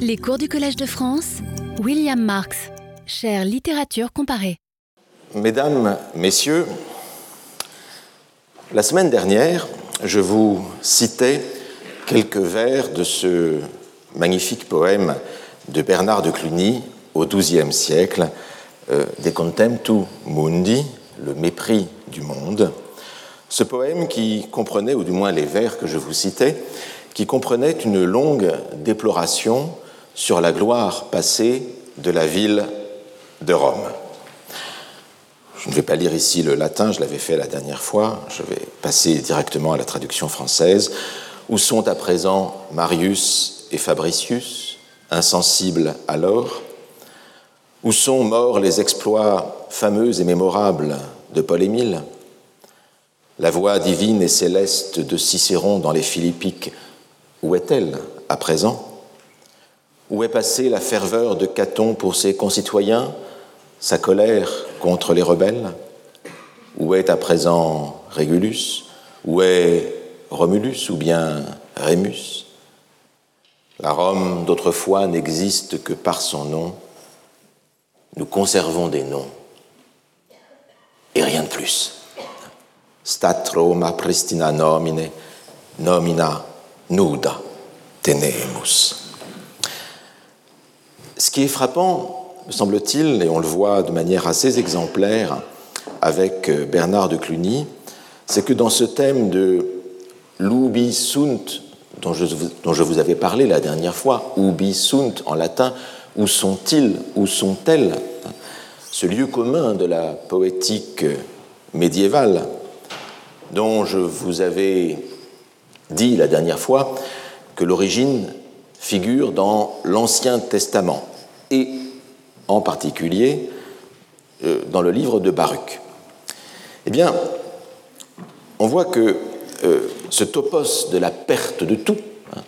Les cours du Collège de France, William Marx, chère littérature comparée. Mesdames, Messieurs, la semaine dernière, je vous citais quelques vers de ce magnifique poème de Bernard de Cluny au XIIe siècle, euh, De Contemptu Mundi, le mépris du monde. Ce poème qui comprenait, ou du moins les vers que je vous citais, qui comprenait une longue déploration sur la gloire passée de la ville de Rome. Je ne vais pas lire ici le latin, je l'avais fait la dernière fois, je vais passer directement à la traduction française. Où sont à présent Marius et Fabricius, insensibles alors Où sont morts les exploits fameux et mémorables de Paul-Émile La voix divine et céleste de Cicéron dans les Philippiques, où est-elle à présent? Où est passée la ferveur de Caton pour ses concitoyens, sa colère contre les rebelles? Où est à présent Régulus? Où est Romulus ou bien Rémus? La Rome d'autrefois n'existe que par son nom. Nous conservons des noms. Et rien de plus. Stat Roma pristina nomine, nomina nuda tenemus. Ce qui est frappant, me semble-t-il, et on le voit de manière assez exemplaire avec Bernard de Cluny, c'est que dans ce thème de l'ubi sunt, dont je, dont je, vous avais parlé la dernière fois, ubi sunt en latin, où sont-ils, où sont-elles Ce lieu commun de la poétique médiévale, dont je vous avais dit la dernière fois que l'origine figure dans l'Ancien Testament et en particulier euh, dans le livre de Baruch. Eh bien, on voit que euh, ce topos de la perte de tout, hein,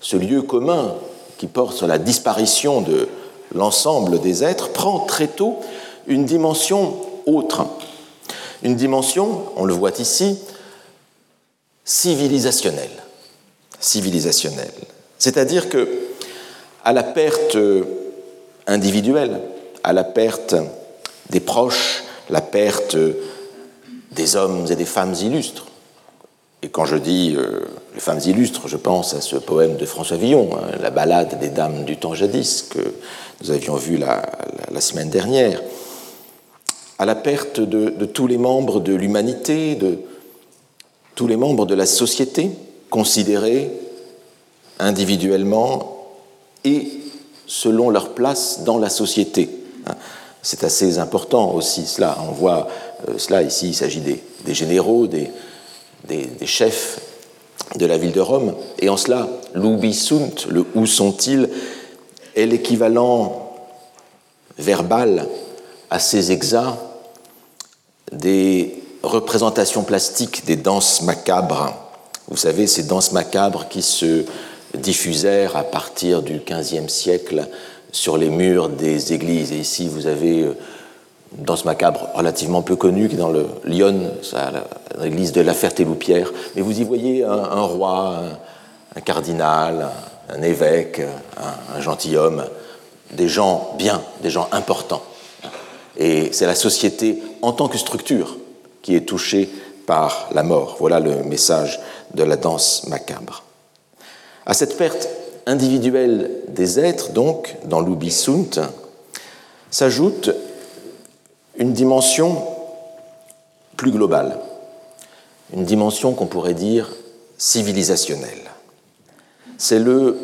ce lieu commun qui porte sur la disparition de l'ensemble des êtres, prend très tôt une dimension autre. Une dimension, on le voit ici, civilisationnelle. Civilisationnelle. C'est-à-dire que, à la perte individuelle, à la perte des proches, la perte des hommes et des femmes illustres, et quand je dis euh, les femmes illustres, je pense à ce poème de François Villon, hein, La ballade des dames du temps jadis, que nous avions vu la, semaine dernière, à la perte de tous les membres de l'humanité, de tous les membres de la société, considérés individuellement et selon leur place dans la société. C'est assez important aussi cela. On voit euh, cela ici, il s'agit des, généraux, des, chefs de la ville de Rome. Et en cela, l'ubi sunt, le où sont-ils, est l'équivalent verbal assez exact des représentations plastiques des danses macabres. Vous savez, ces danses macabres qui se diffusèrent à partir du XVe siècle sur les murs des églises. Et ici, vous avez une danse macabre relativement peu connue qui est dans le Lyon, l'église de la Ferté-Loupière. Mais vous y voyez un, roi, un, un, cardinal, un évêque, un, un gentilhomme, des gens bien, des gens importants. Et c'est la société en tant que structure qui est touchée par la mort. Voilà le message de la danse macabre. À cette perte individuelle des êtres, donc, dans l'ubisunt, s'ajoute une dimension plus globale, une dimension qu'on pourrait dire civilisationnelle. C'est le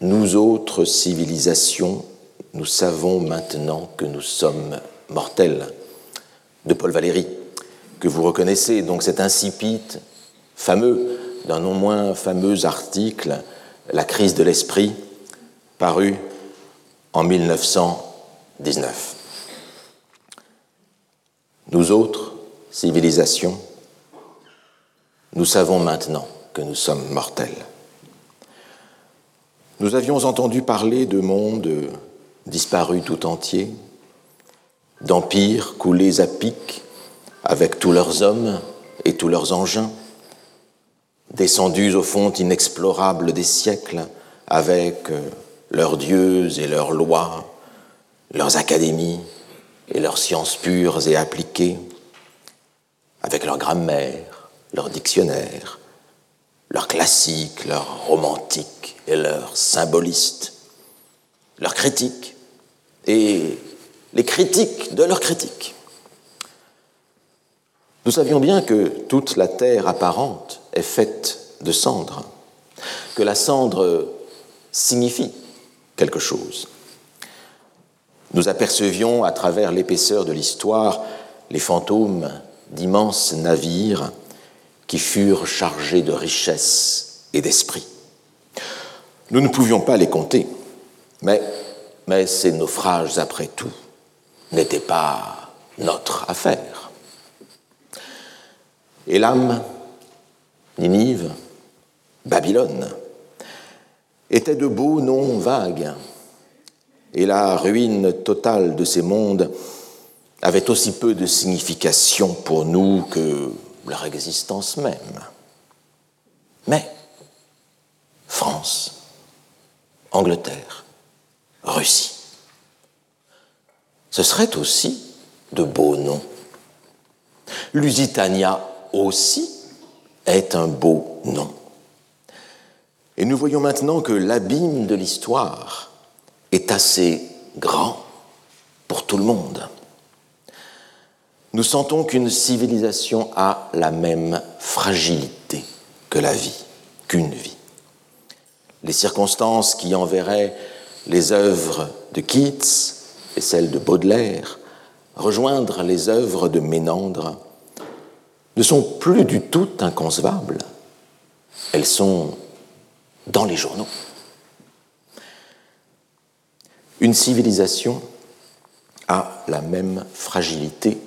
nous autres civilisations, nous savons maintenant que nous sommes mortels de Paul Valéry, que vous reconnaissez, donc cet incipit fameux d'un non moins fameux article, La crise de l'esprit, paru en 1919. Nous autres, civilisations, nous savons maintenant que nous sommes mortels. Nous avions entendu parler de mondes disparus tout entiers, d'empires coulés à pic avec tous leurs hommes et tous leurs engins, descendus aux fontes inexplorables des siècles, avec euh, leurs dieux et leurs lois, leurs académies et leurs sciences pures et appliquées, avec leur grammaire, leurs dictionnaires, leurs classiques, leurs romantiques et leurs symbolistes, leurs critiques et les critiques de leurs critiques. Nous savions bien que toute la terre apparente est faite de cendres, que la cendre signifie quelque chose. Nous apercevions à travers l'épaisseur de l'histoire les fantômes d'immenses navires qui furent chargés de richesses et d'esprit. Nous ne pouvions pas les compter, mais, mais ces naufrages, après tout, n'étaient pas notre affaire. Et l'âme, Ninive, Babylone, étaient de beaux noms vagues, et la ruine totale de ces mondes avait aussi peu de signification pour nous que leur existence même. Mais France, Angleterre, Russie, ce serait aussi de beaux noms. Lusitania aussi est un beau nom. Et nous voyons maintenant que l'abîme de l'histoire est assez grand pour tout le monde. Nous sentons qu'une civilisation a la même fragilité que la vie, qu'une vie. Les circonstances qui enverraient les œuvres de Keats et celles de Baudelaire rejoindre les œuvres de Ménandre ne sont plus du tout inconcevables. Elles sont dans les journaux. Une civilisation a la même fragilité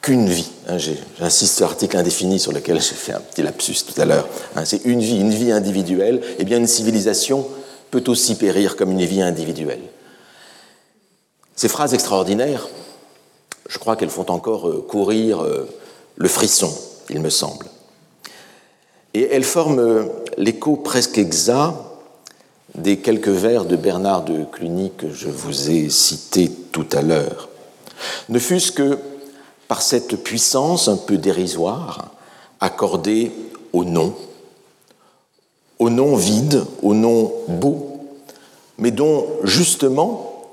qu'une vie. Hein, j'insiste sur l'article indéfini sur lequel j'ai fait un petit lapsus tout à l'heure. Hein, c'est une vie, une vie individuelle. Eh bien, une civilisation peut aussi périr comme une vie individuelle. Ces phrases extraordinaires, je crois qu'elles font encore euh, courir euh, le frisson, il me semble. Et elles forment euh, l'écho presque exact des quelques vers de Bernard de Cluny que je vous ai cités tout à l'heure. Ne fût-ce que par cette puissance un peu dérisoire accordée au nom, au nom vide, au nom beau, mais dont justement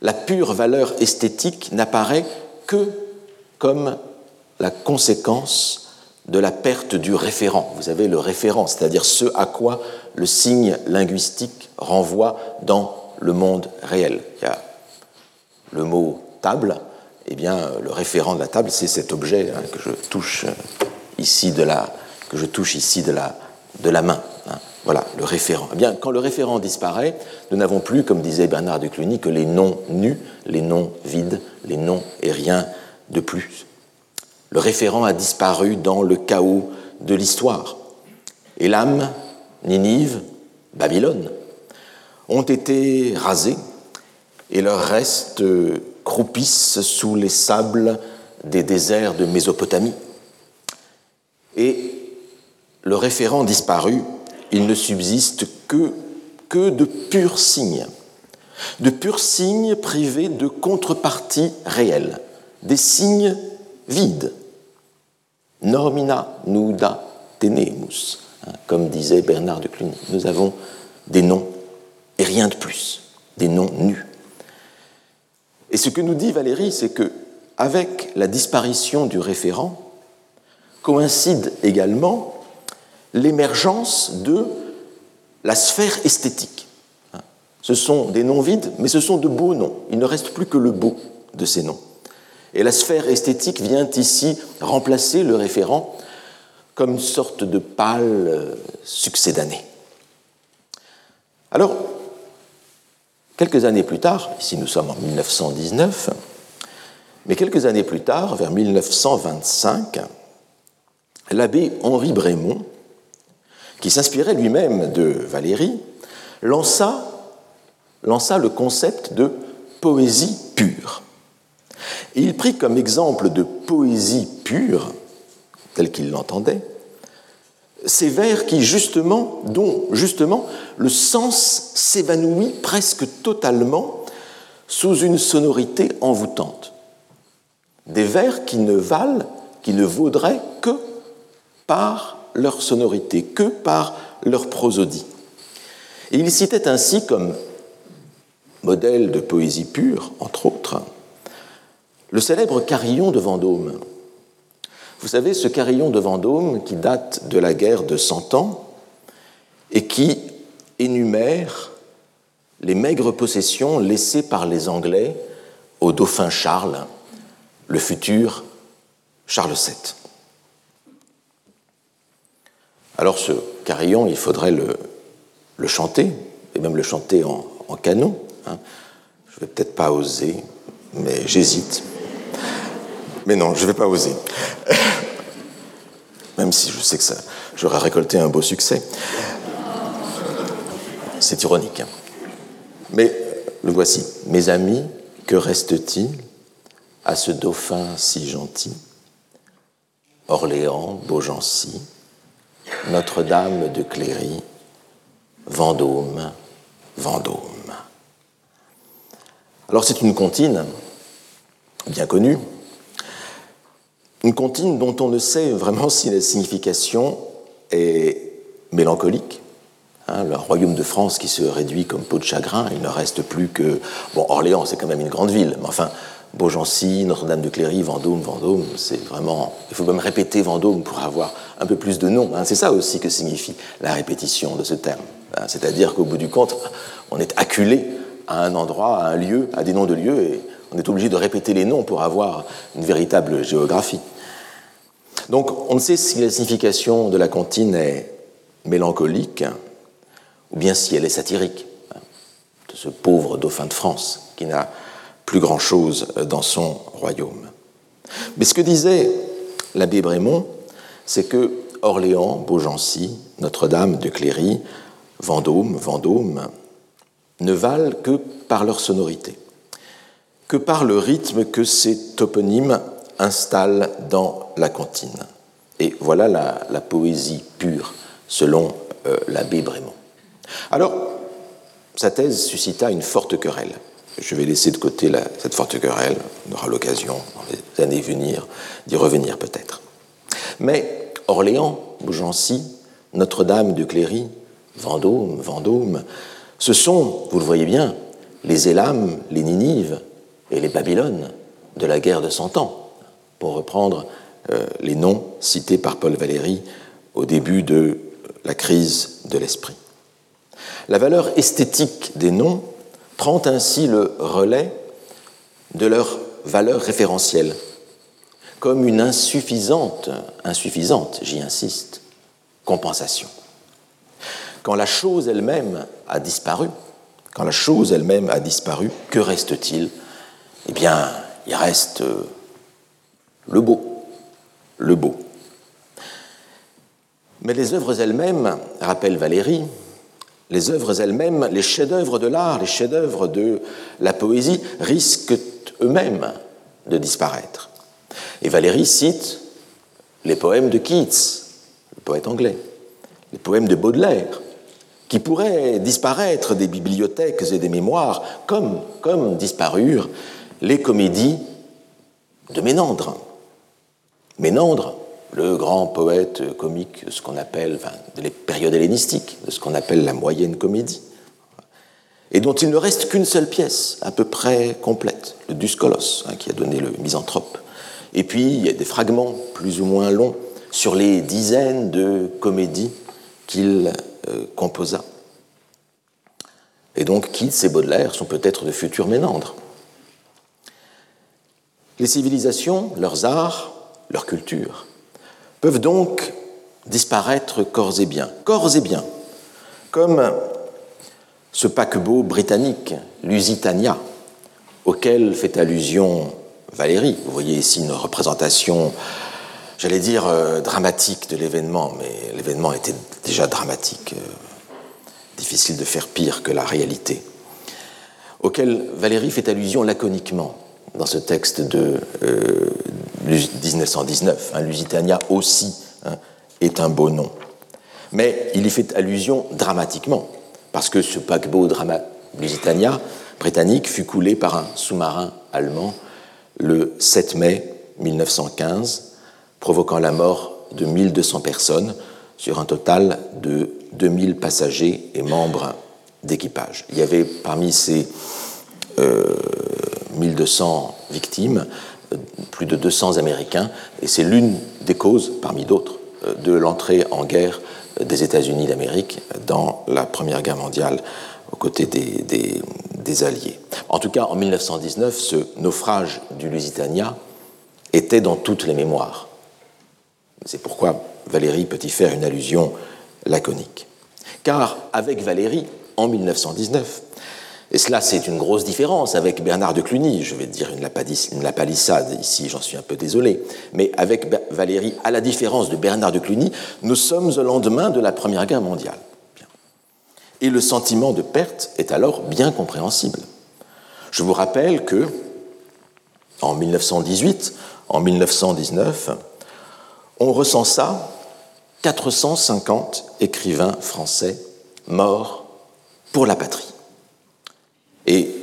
la pure valeur esthétique n'apparaît que comme la conséquence de la perte du référent. Vous avez le référent, c'est-à-dire ce à quoi le signe linguistique renvoie dans le monde réel. Il y a le mot table, eh bien, le référent de la table, c'est cet objet hein, que je touche ici de la, que je touche ici de la, de la main. Hein. Voilà, le référent. Eh bien, quand le référent disparaît, nous n'avons plus, comme disait Bernard de Cluny, que les noms nus, les noms vides, les noms et rien de plus. Le référent a disparu dans le chaos de l'histoire. Et Ninive, Babylone, ont été rasés et leurs restes croupissent sous les sables des déserts de Mésopotamie. Et le référent disparu, il ne subsiste que, que de purs signes, de purs signes privés de contrepartie réelle, des signes vides. Normina nuda tenemus, hein, comme disait Bernard de Cluny. Nous avons des noms et rien de plus, des noms nus. Et ce que nous dit Valérie, c'est que avec la disparition du référent coïncide également l'émergence de la sphère esthétique. Ce sont des noms vides, mais ce sont de beaux noms. Il ne reste plus que le beau de ces noms. Et la sphère esthétique vient ici remplacer le référent comme une sorte de pâle euh, succédané. Alors, quelques années plus tard, ici nous sommes en 1919, mais quelques années plus tard, vers 1925, l'abbé Henri Brémond, qui s'inspirait lui-même de Valérie, lança le concept de poésie pure. Et il prit comme exemple de poésie pure, telle qu'il l'entendait, ces vers qui, justement, dont justement le sens s'évanouit presque totalement sous une sonorité envoûtante. Des vers qui ne valent, qui ne vaudraient que par leur sonorité, que par leur prosodie. Et il citait ainsi comme modèle de poésie pure, entre autres, le célèbre carillon de Vendôme. Vous savez, ce carillon de Vendôme qui date de la guerre de Cent Ans et qui énumère les maigres possessions laissées par les Anglais au dauphin Charles, le futur Charles VII. Alors ce carillon, il faudrait le, chanter, et même le chanter en, canon. Hein. Je ne vais peut-être pas oser, mais j'hésite. Mais non, je ne vais pas oser. Même si je sais que ça, j'aurais récolté un beau succès. C'est ironique. Hein. Mais le voici. Mes amis, que reste-t-il à ce dauphin si gentil? Orléans, Beaugency, Notre-Dame de Cléry, Vendôme, Vendôme. Alors c'est une comptine bien connue, une comptine dont on ne sait vraiment si la signification est mélancolique. Hein, le royaume de France qui se réduit comme peau de chagrin, il ne reste plus que. Bon, Orléans, c'est quand même une grande ville, mais enfin, Beaugency, Notre-Dame de Cléry, Vendôme, Vendôme, c'est vraiment. Il faut même répéter Vendôme pour avoir un peu plus de noms. Hein. C'est ça aussi que signifie la répétition de ce terme. Hein. C'est-à-dire qu'au bout du compte, on est acculé à un endroit, à un lieu, à des noms de lieux, et on est obligé de répéter les noms pour avoir une véritable géographie. Donc, on ne sait si la signification de la comptine est mélancolique ou bien si elle est satirique, hein, de ce pauvre dauphin de France qui n'a plus grand-chose dans son royaume. Mais ce que disait l'abbé Brémond, c'est que Orléans, Beaugency, Notre-Dame de Cléry, Vendôme, Vendôme, ne valent que par leur sonorité, que par le rythme que ces toponymes installent dans la comptine. Et voilà la, poésie pure, selon euh, l'abbé Brémond. Alors, sa thèse suscita une forte querelle. Je vais laisser de côté cette forte querelle, on aura l'occasion dans les années à venir d'y revenir peut-être. Mais Orléans, Beaugency, Notre-Dame de Cléry, Vendôme, Vendôme, ce sont, vous le voyez bien, les Élames, les Ninives et les Babylones de la guerre de Cent Ans, pour reprendre euh, les noms cités par Paul Valéry au début de la crise de l'esprit. La valeur esthétique des noms prend ainsi le relais de leur valeur référentielle, comme une insuffisante, insuffisante, j'y insiste, compensation. Quand la chose elle-même a disparu, quand la chose elle-même a disparu, que reste-t-il Eh bien, il reste le beau, le beau. Mais les œuvres elles-mêmes, rappelle Valérie, les œuvres elles-mêmes, les chefs-d'œuvre de l'art, les chefs-d'œuvre de la poésie risquent eux-mêmes de disparaître. Et Valérie cite les poèmes de Keats, le poète anglais, les poèmes de Baudelaire, qui pourraient disparaître des bibliothèques et des mémoires, comme, comme disparurent les comédies de Ménandre. Ménandre, le grand poète comique de ce qu'on appelle, enfin, de périodes hellénistiques, de ce qu'on appelle la moyenne comédie, et dont il ne reste qu'une seule pièce, à peu près complète, le Duscolos, hein, qui a donné le Misanthrope. Et puis, il y a des fragments plus ou moins longs sur les dizaines de comédies qu'il euh, composa. Et donc, Keats et Baudelaire sont peut-être de futurs Ménandres. Les civilisations, leurs arts, leur culture, peuvent donc disparaître corps et biens. Corps et biens, comme ce paquebot britannique, Lusitania, auquel fait allusion Valérie. Vous voyez ici une représentation, j'allais dire, euh, dramatique de l'événement, mais l'événement était déjà dramatique. Euh, difficile de faire pire que la réalité. Auquel Valérie fait allusion laconiquement dans ce texte de euh, 1919. Lusitania aussi hein, est un beau nom. Mais il y fait allusion dramatiquement, parce que ce paquebot Lusitania britannique fut coulé par un sous-marin allemand le 7 mai 1915, provoquant la mort de 1200 personnes sur un total de 2000 passagers et membres d'équipage. Il y avait parmi ces 1200 euh, victimes plus de 200 Américains, et c'est l'une des causes, parmi d'autres, euh, de l'entrée en guerre des États-Unis d'Amérique dans la Première Guerre mondiale aux côtés des, des, Alliés. En tout cas, en 1919, ce naufrage du Lusitania était dans toutes les mémoires. C'est pourquoi Valérie peut y faire une allusion laconique. Car avec Valérie, en 1919, et cela, c'est une grosse différence avec Bernard de Cluny. Je vais dire une, lapalissade ici, j'en suis un peu désolé. Mais avec Valérie, à la différence de Bernard de Cluny, nous sommes au lendemain de la Première Guerre mondiale. Et le sentiment de perte est alors bien compréhensible. Je vous rappelle que, en 1918, en 1919, on recensa 450 écrivains français morts pour la patrie. Et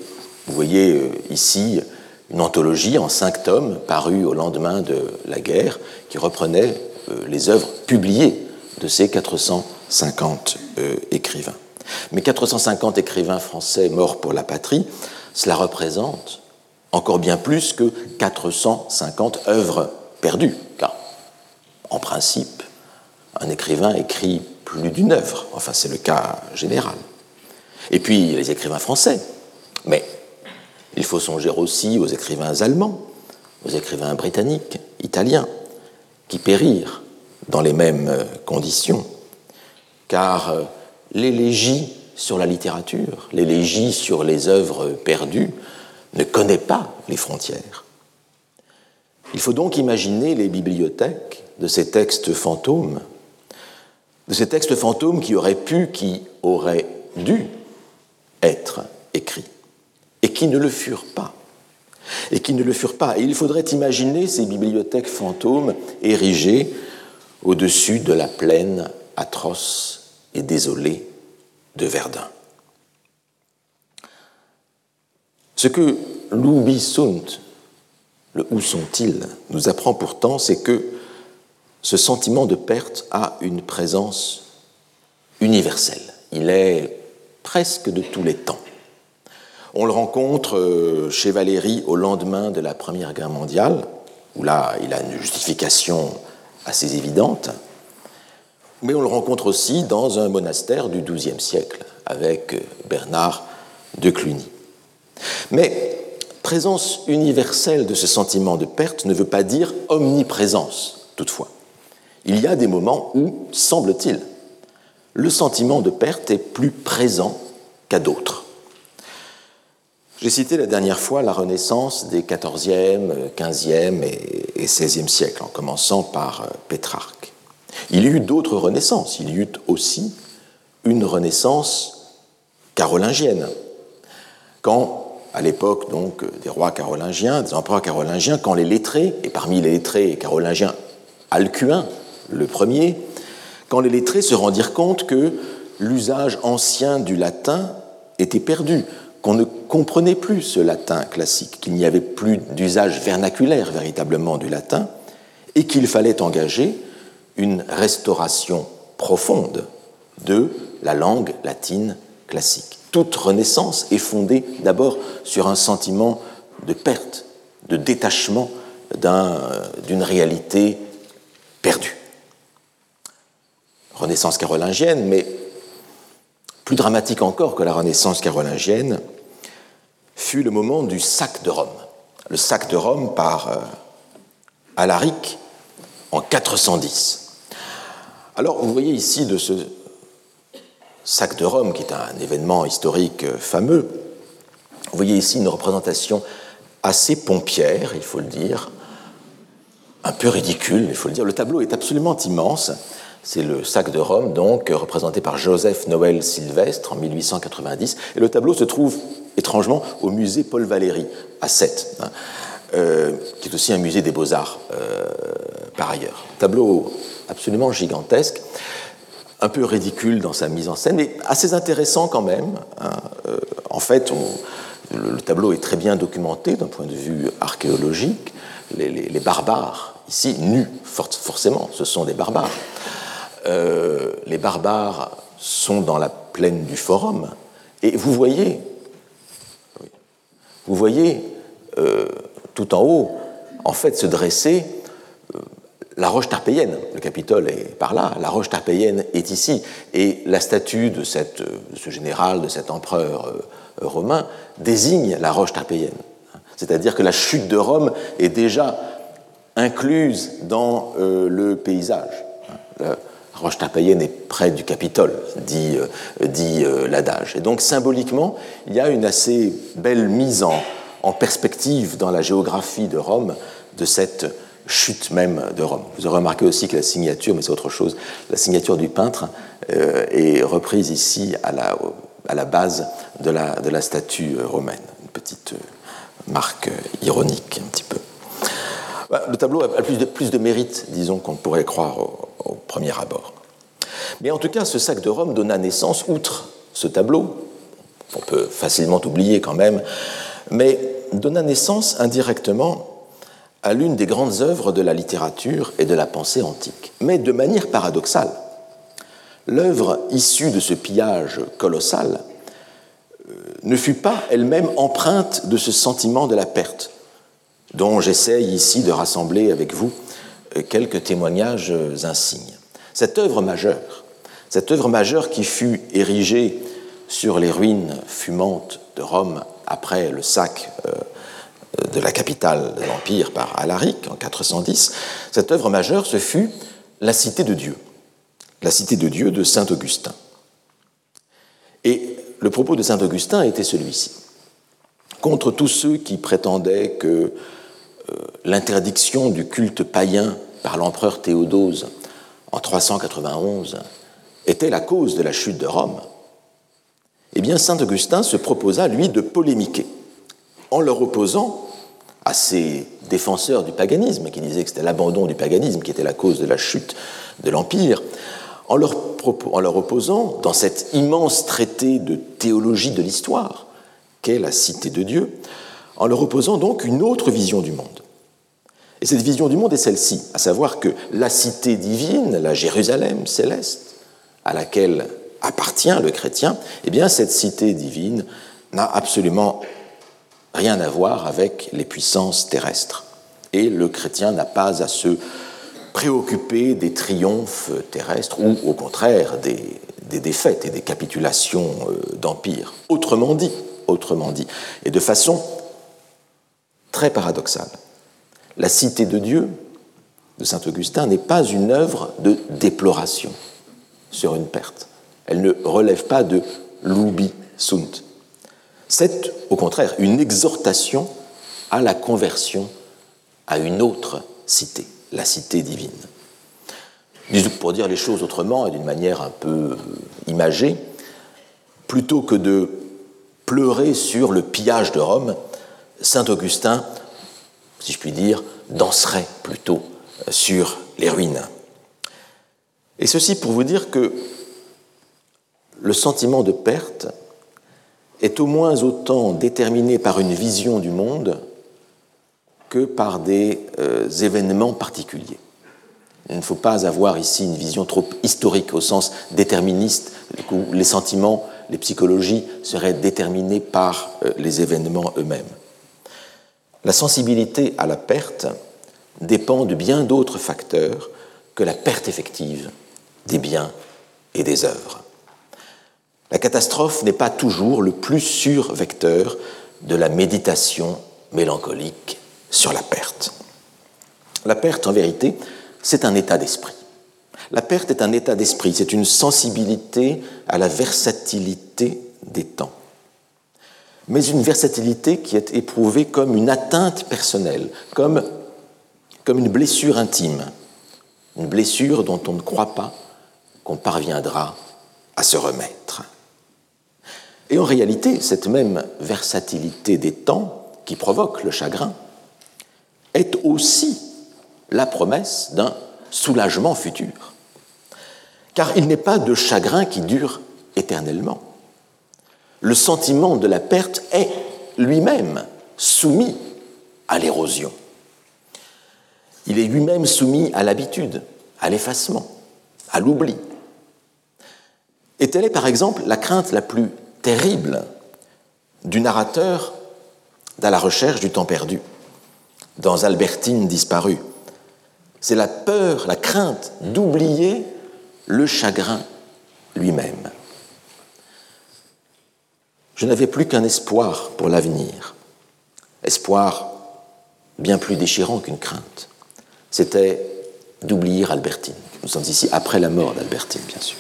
vous voyez euh, ici une anthologie en cinq tomes parue au lendemain de la guerre qui reprenait euh, les œuvres publiées de ces 450 euh, écrivains. Mais 450 écrivains français morts pour la patrie, cela représente encore bien plus que 450 œuvres perdues, car en principe, un écrivain écrit plus d'une œuvre, enfin c'est le cas général. Et puis les écrivains français, mais il faut songer aussi aux écrivains allemands, aux écrivains britanniques, italiens, qui périrent dans les mêmes conditions, car euh, l'élégie sur la littérature, l'élégie sur les œuvres perdues, ne connaît pas les frontières. Il faut donc imaginer les bibliothèques de ces textes fantômes, de ces textes fantômes qui auraient pu, qui auraient dû être écrits et qui ne le furent pas. Et qui ne le furent pas. Et il faudrait imaginer ces bibliothèques fantômes érigées au-dessus de la plaine atroce et désolée de Verdun. Ce que Louis Sunt, le Où sont-ils, nous apprend pourtant, c'est que ce sentiment de perte a une présence universelle. Il est presque de tous les temps. On le rencontre euh, chez Valéry au lendemain de la Première Guerre mondiale, où là, il a une justification assez évidente, mais on le rencontre aussi dans un monastère du XIIe siècle, avec euh, Bernard de Cluny. Mais présence universelle de ce sentiment de perte ne veut pas dire omniprésence, toutefois. Il y a des moments où, semble-t-il, le sentiment de perte est plus présent qu'à d'autres. J'ai cité la dernière fois la Renaissance des XIVe, XVe et XVIe siècles, en commençant par euh, Pétrarque. Il y eut d'autres renaissances. Il y eut aussi une renaissance carolingienne. Quand, à l'époque donc des rois carolingiens, des empereurs carolingiens, quand les lettrés, et parmi les lettrés carolingiens, Alcuin, le premier, quand les lettrés se rendirent compte que l'usage ancien du latin était perdu, qu'on ne comprenait plus ce latin classique, qu'il n'y avait plus d'usage vernaculaire véritablement du latin, et qu'il fallait engager une restauration profonde de la langue latine classique. Toute renaissance est fondée d'abord sur un sentiment de perte, de détachement d'une réalité perdue. Renaissance carolingienne, mais plus dramatique encore que la Renaissance carolingienne, fut le moment du sac de Rome. Le sac de Rome par euh, Alaric en 410. Alors, vous voyez ici de ce sac de Rome, qui est un événement historique euh, fameux, vous voyez ici une représentation assez pompière, il faut le dire, un peu ridicule, il faut le dire. Le tableau est absolument immense. C'est le sac de Rome, donc, représenté par Joseph Noël Sylvestre en 1890. Et le tableau se trouve étrangement au musée Paul Valéry à Sète, hein, euh, qui est aussi un musée des beaux-arts euh, par ailleurs. Tableau absolument gigantesque. un peu ridicule dans sa mise en scène, mais assez intéressant quand même. Hein. Euh, en fait, le, tableau est très bien documenté d'un point de vue archéologique. Les, barbares, ici, nus, forcément, ce sont des barbares. Euh, les barbares sont dans la plaine du Forum, et vous voyez, vous voyez euh, tout en haut, en fait, se dresser la roche tarpéienne, le Capitole est par là, la roche tarpéienne est ici, et la statue de, ce général, de cet empereur euh, romain, désigne la roche tarpéienne. C'est-à-dire que la chute de Rome est déjà incluse dans euh, le paysage. Roche tarpéienne est près du Capitole, dit, euh, dit l'adage. Et donc symboliquement, il y a une assez belle mise en, perspective dans la géographie de Rome de cette chute même de Rome. Vous aurez remarqué aussi que la signature, mais c'est autre chose, la signature du peintre euh, est reprise ici à la, base de la, de la, statue romaine. Une petite euh, marque ironique un petit peu. Bah, le tableau a plus de, mérite, disons, qu'on pourrait croire au, premier abord. Mais en tout cas, ce sac de Rome donna naissance, outre ce tableau, on peut facilement oublier quand même, mais donna naissance indirectement à l'une des grandes œuvres de la littérature et de la pensée antique. Mais de manière paradoxale, l'œuvre issue de ce pillage colossal euh, ne fut pas elle-même empreinte de ce sentiment de la perte, dont j'essaye ici de rassembler avec vous euh, quelques témoignages insignes. Cette œuvre majeure, cette œuvre majeure qui fut érigée sur les ruines fumantes de Rome après le sac euh, de la capitale de l'Empire par Alaric en 410, cette œuvre majeure, ce fut la Cité de Dieu, la Cité de Dieu de Saint Augustin. Et le propos de Saint Augustin était celui-ci. Contre tous ceux qui prétendaient que euh, l'interdiction du culte païen par l'empereur Théodose en 391 était la cause de la chute de Rome, eh bien Saint Augustin se proposa, lui, de polémiquer en leur opposant à ces défenseurs du paganisme, qui disaient que c'était l'abandon du paganisme qui était la cause de la chute de l'Empire, en leur opposant, dans cet immense traité de théologie de l'histoire qu'est la cité de Dieu, en leur opposant donc une autre vision du monde. Et cette vision du monde est celle-ci, à savoir que la cité divine, la Jérusalem céleste, à laquelle appartient le chrétien, eh bien cette cité divine n'a absolument rien à voir avec les puissances terrestres. Et le chrétien n'a pas à se préoccuper des triomphes terrestres ou au contraire des, défaites et des capitulations euh, d'empire. Autrement dit, autrement dit, et de façon très paradoxale, la cité de Dieu de saint Augustin n'est pas une œuvre de déploration sur une perte. Elle ne relève pas de l'ubi sunt, c'est au contraire une exhortation à la conversion à une autre cité, la cité divine. Pour dire les choses autrement et d'une manière un peu euh, imagée, plutôt que de pleurer sur le pillage de Rome, Saint Augustin, si je puis dire, danserait plutôt sur les ruines. Et ceci pour vous dire que le sentiment de perte est au moins autant déterminé par une vision du monde que par des euh, événements particuliers. Il ne faut pas avoir ici une vision trop historique au sens déterministe, où les sentiments, les psychologies seraient déterminés par euh, les événements eux-mêmes. La sensibilité à la perte dépend de bien d'autres facteurs que la perte effective des biens et des œuvres. La catastrophe n'est pas toujours le plus sûr vecteur de la méditation mélancolique sur la perte. La perte, en vérité, c'est un état d'esprit. La perte est un état d'esprit, c'est une sensibilité à la versatilité des temps. Mais une versatilité qui est éprouvée comme une atteinte personnelle, comme, une blessure intime, une blessure dont on ne croit pas qu'on parviendra à se remettre. Et en réalité, cette même versatilité des temps qui provoque le chagrin est aussi la promesse d'un soulagement futur. car il n'est pas de chagrin qui dure éternellement. Le sentiment de la perte est lui-même soumis à l'érosion. Il est lui-même soumis à l'habitude, à l'effacement, à l'oubli. Et telle est par exemple la crainte la plus terrible du narrateur dans la recherche du temps perdu, dans Albertine disparue. C'est la peur, la crainte d'oublier le chagrin lui-même. Je n'avais plus qu'un espoir pour l'avenir, espoir bien plus déchirant qu'une crainte. C'était d'oublier Albertine. Nous sommes ici après la mort d'Albertine, bien sûr.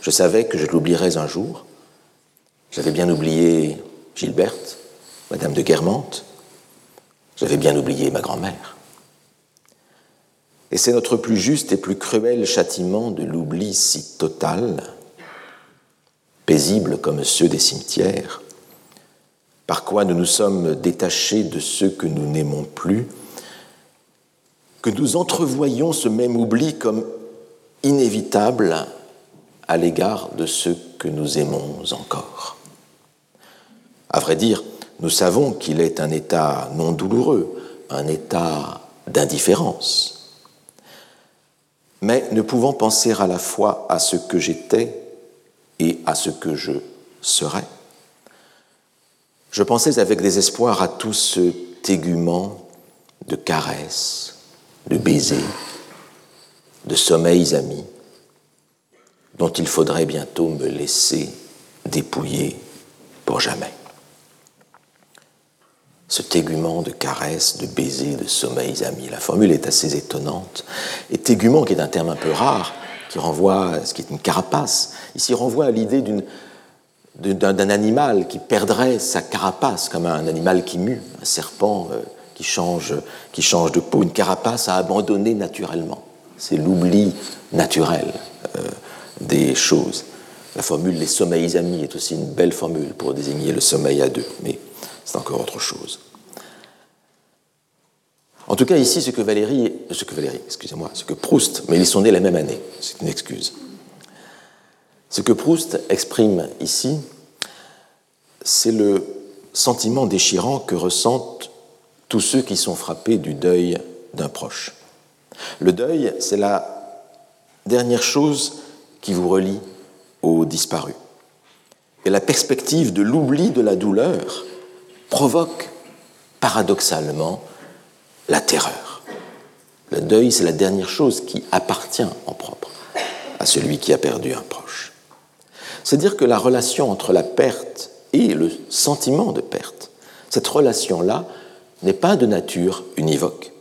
Je savais que je l'oublierais un jour. J'avais bien oublié Gilberte, Madame de Guermantes. J'avais bien oublié ma grand-mère. Et c'est notre plus juste et plus cruel châtiment de l'oubli si total, paisible comme ceux des cimetières, par quoi nous nous sommes détachés de ceux que nous n'aimons plus, que nous entrevoyons ce même oubli comme inévitable à l'égard de ceux que nous aimons encore. À vrai dire, nous savons qu'il est un état non douloureux, un état d'indifférence. Mais ne pouvant penser à la fois à ce que j'étais et à ce que je serai, je pensais avec désespoir à tout ce tégument de caresses, de baisers, de sommeils amis, dont il faudrait bientôt me laisser dépouiller pour jamais. Ce tégument de caresses, de baisers, de sommeils amis. La formule est assez étonnante. Et tégument, qui est un terme un peu rare, qui renvoie à ce qui est une carapace, ici renvoie à l'idée d'un animal qui perdrait sa carapace, comme un animal qui mue, un serpent euh, qui, change, qui change de peau, une carapace à abandonner naturellement. C'est l'oubli naturel. Euh, des choses. La formule les sommeils amis est aussi une belle formule pour désigner le sommeil à deux, mais c'est encore autre chose. En tout cas, ici, ce que Valérie, ce que Valérie, excusez-moi, ce que Proust, mais ils sont nés la même année, c'est une excuse. Ce que Proust exprime ici, c'est le sentiment déchirant que ressentent tous ceux qui sont frappés du deuil d'un proche. Le deuil, c'est la dernière chose qui vous relie aux disparus. Et la perspective de l'oubli de la douleur provoque paradoxalement la terreur. Le deuil, c'est la dernière chose qui appartient en propre à celui qui a perdu un proche. C'est-à-dire que la relation entre la perte et le sentiment de perte, cette relation-là n'est pas de nature univoque.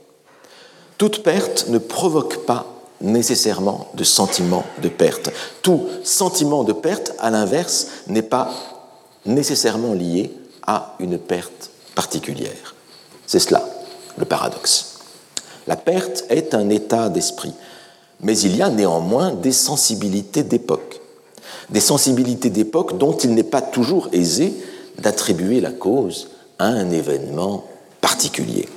Toute perte ne provoque pas nécessairement de sentiment de perte. Tout sentiment de perte, à l'inverse, n'est pas nécessairement lié à une perte particulière. C'est cela, le paradoxe. La perte est un état d'esprit, mais il y a néanmoins des sensibilités d'époque. Des sensibilités d'époque dont il n'est pas toujours aisé d'attribuer la cause à un événement particulier.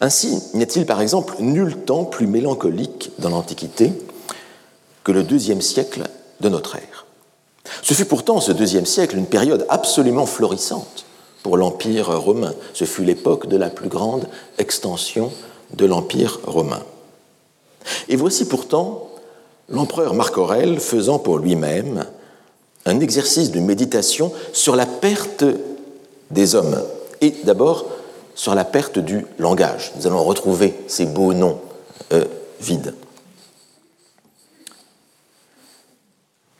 Ainsi, n'y a-t-il par exemple nul temps plus mélancolique dans l'Antiquité que le deuxième siècle de notre ère? Ce fut pourtant ce deuxième siècle une période absolument florissante pour l'Empire romain. Ce fut l'époque de la plus grande extension de l'Empire romain. Et voici pourtant l'empereur Marc Aurèle faisant pour lui-même un exercice de méditation sur la perte des hommes, et d'abord sur la perte du langage. Nous allons retrouver ces beaux noms euh, vides.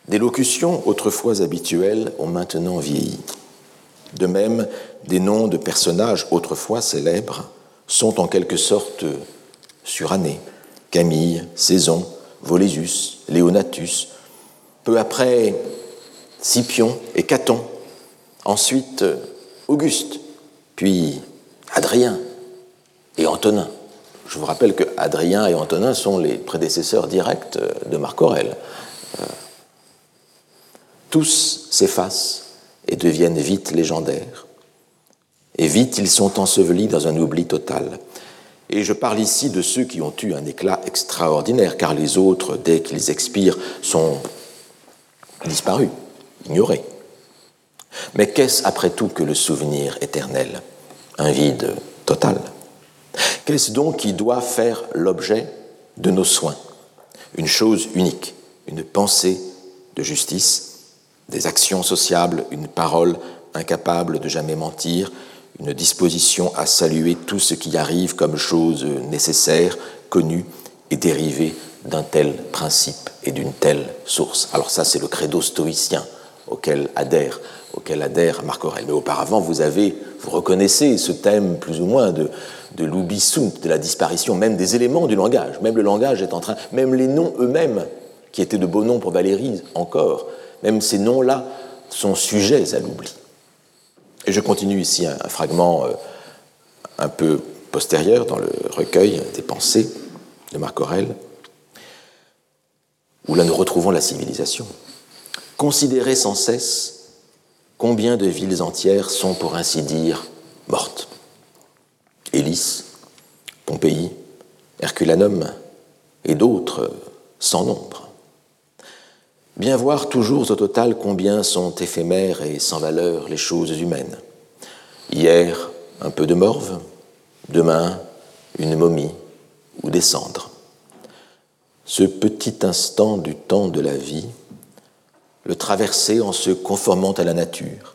Des locutions autrefois habituelles ont maintenant vieilli. De même, des noms de personnages autrefois célèbres sont en quelque sorte surannés. Camille, Saison, Volésus, Léonatus, peu après Scipion et Caton, ensuite Auguste, puis Adrien et Antonin. Je vous rappelle que Adrien et Antonin sont les prédécesseurs directs de Marc Aurèle. Euh, tous s'effacent et deviennent vite légendaires. Et vite, ils sont ensevelis dans un oubli total. Et je parle ici de ceux qui ont eu un éclat extraordinaire, car les autres, dès qu'ils expirent, sont disparus, ignorés. Mais qu'est-ce après tout que le souvenir éternel? Un vide total. Qu'est-ce donc qui doit faire l'objet de nos soins? Une chose unique, une pensée de justice, des actions sociables, une parole incapable de jamais mentir, une disposition à saluer tout ce qui arrive comme chose nécessaire, connue et dérivée d'un tel principe et d'une telle source. Alors ça, c'est le credo stoïcien auquel adhère, auquel adhère Marc Aurèle. Mais auparavant, vous avez, vous reconnaissez ce thème plus ou moins de, de de la disparition même des éléments du langage. Même le langage est en train, même les noms eux-mêmes, qui étaient de beaux noms pour Valérie encore, même ces noms-là sont sujets à l'oubli. Et je continue ici un, fragment euh, un peu postérieur dans le recueil des pensées de Marc Aurèle, où là nous retrouvons la civilisation. Considérez sans cesse combien de villes entières sont, pour ainsi dire, mortes. Élis, Pompéi, Herculanum et d'autres sans nombre. Bien voir toujours au total combien sont éphémères et sans valeur les choses humaines. Hier, un peu de morve, demain, une momie ou des cendres. Ce petit instant du temps de la vie, le traverser en se conformant à la nature,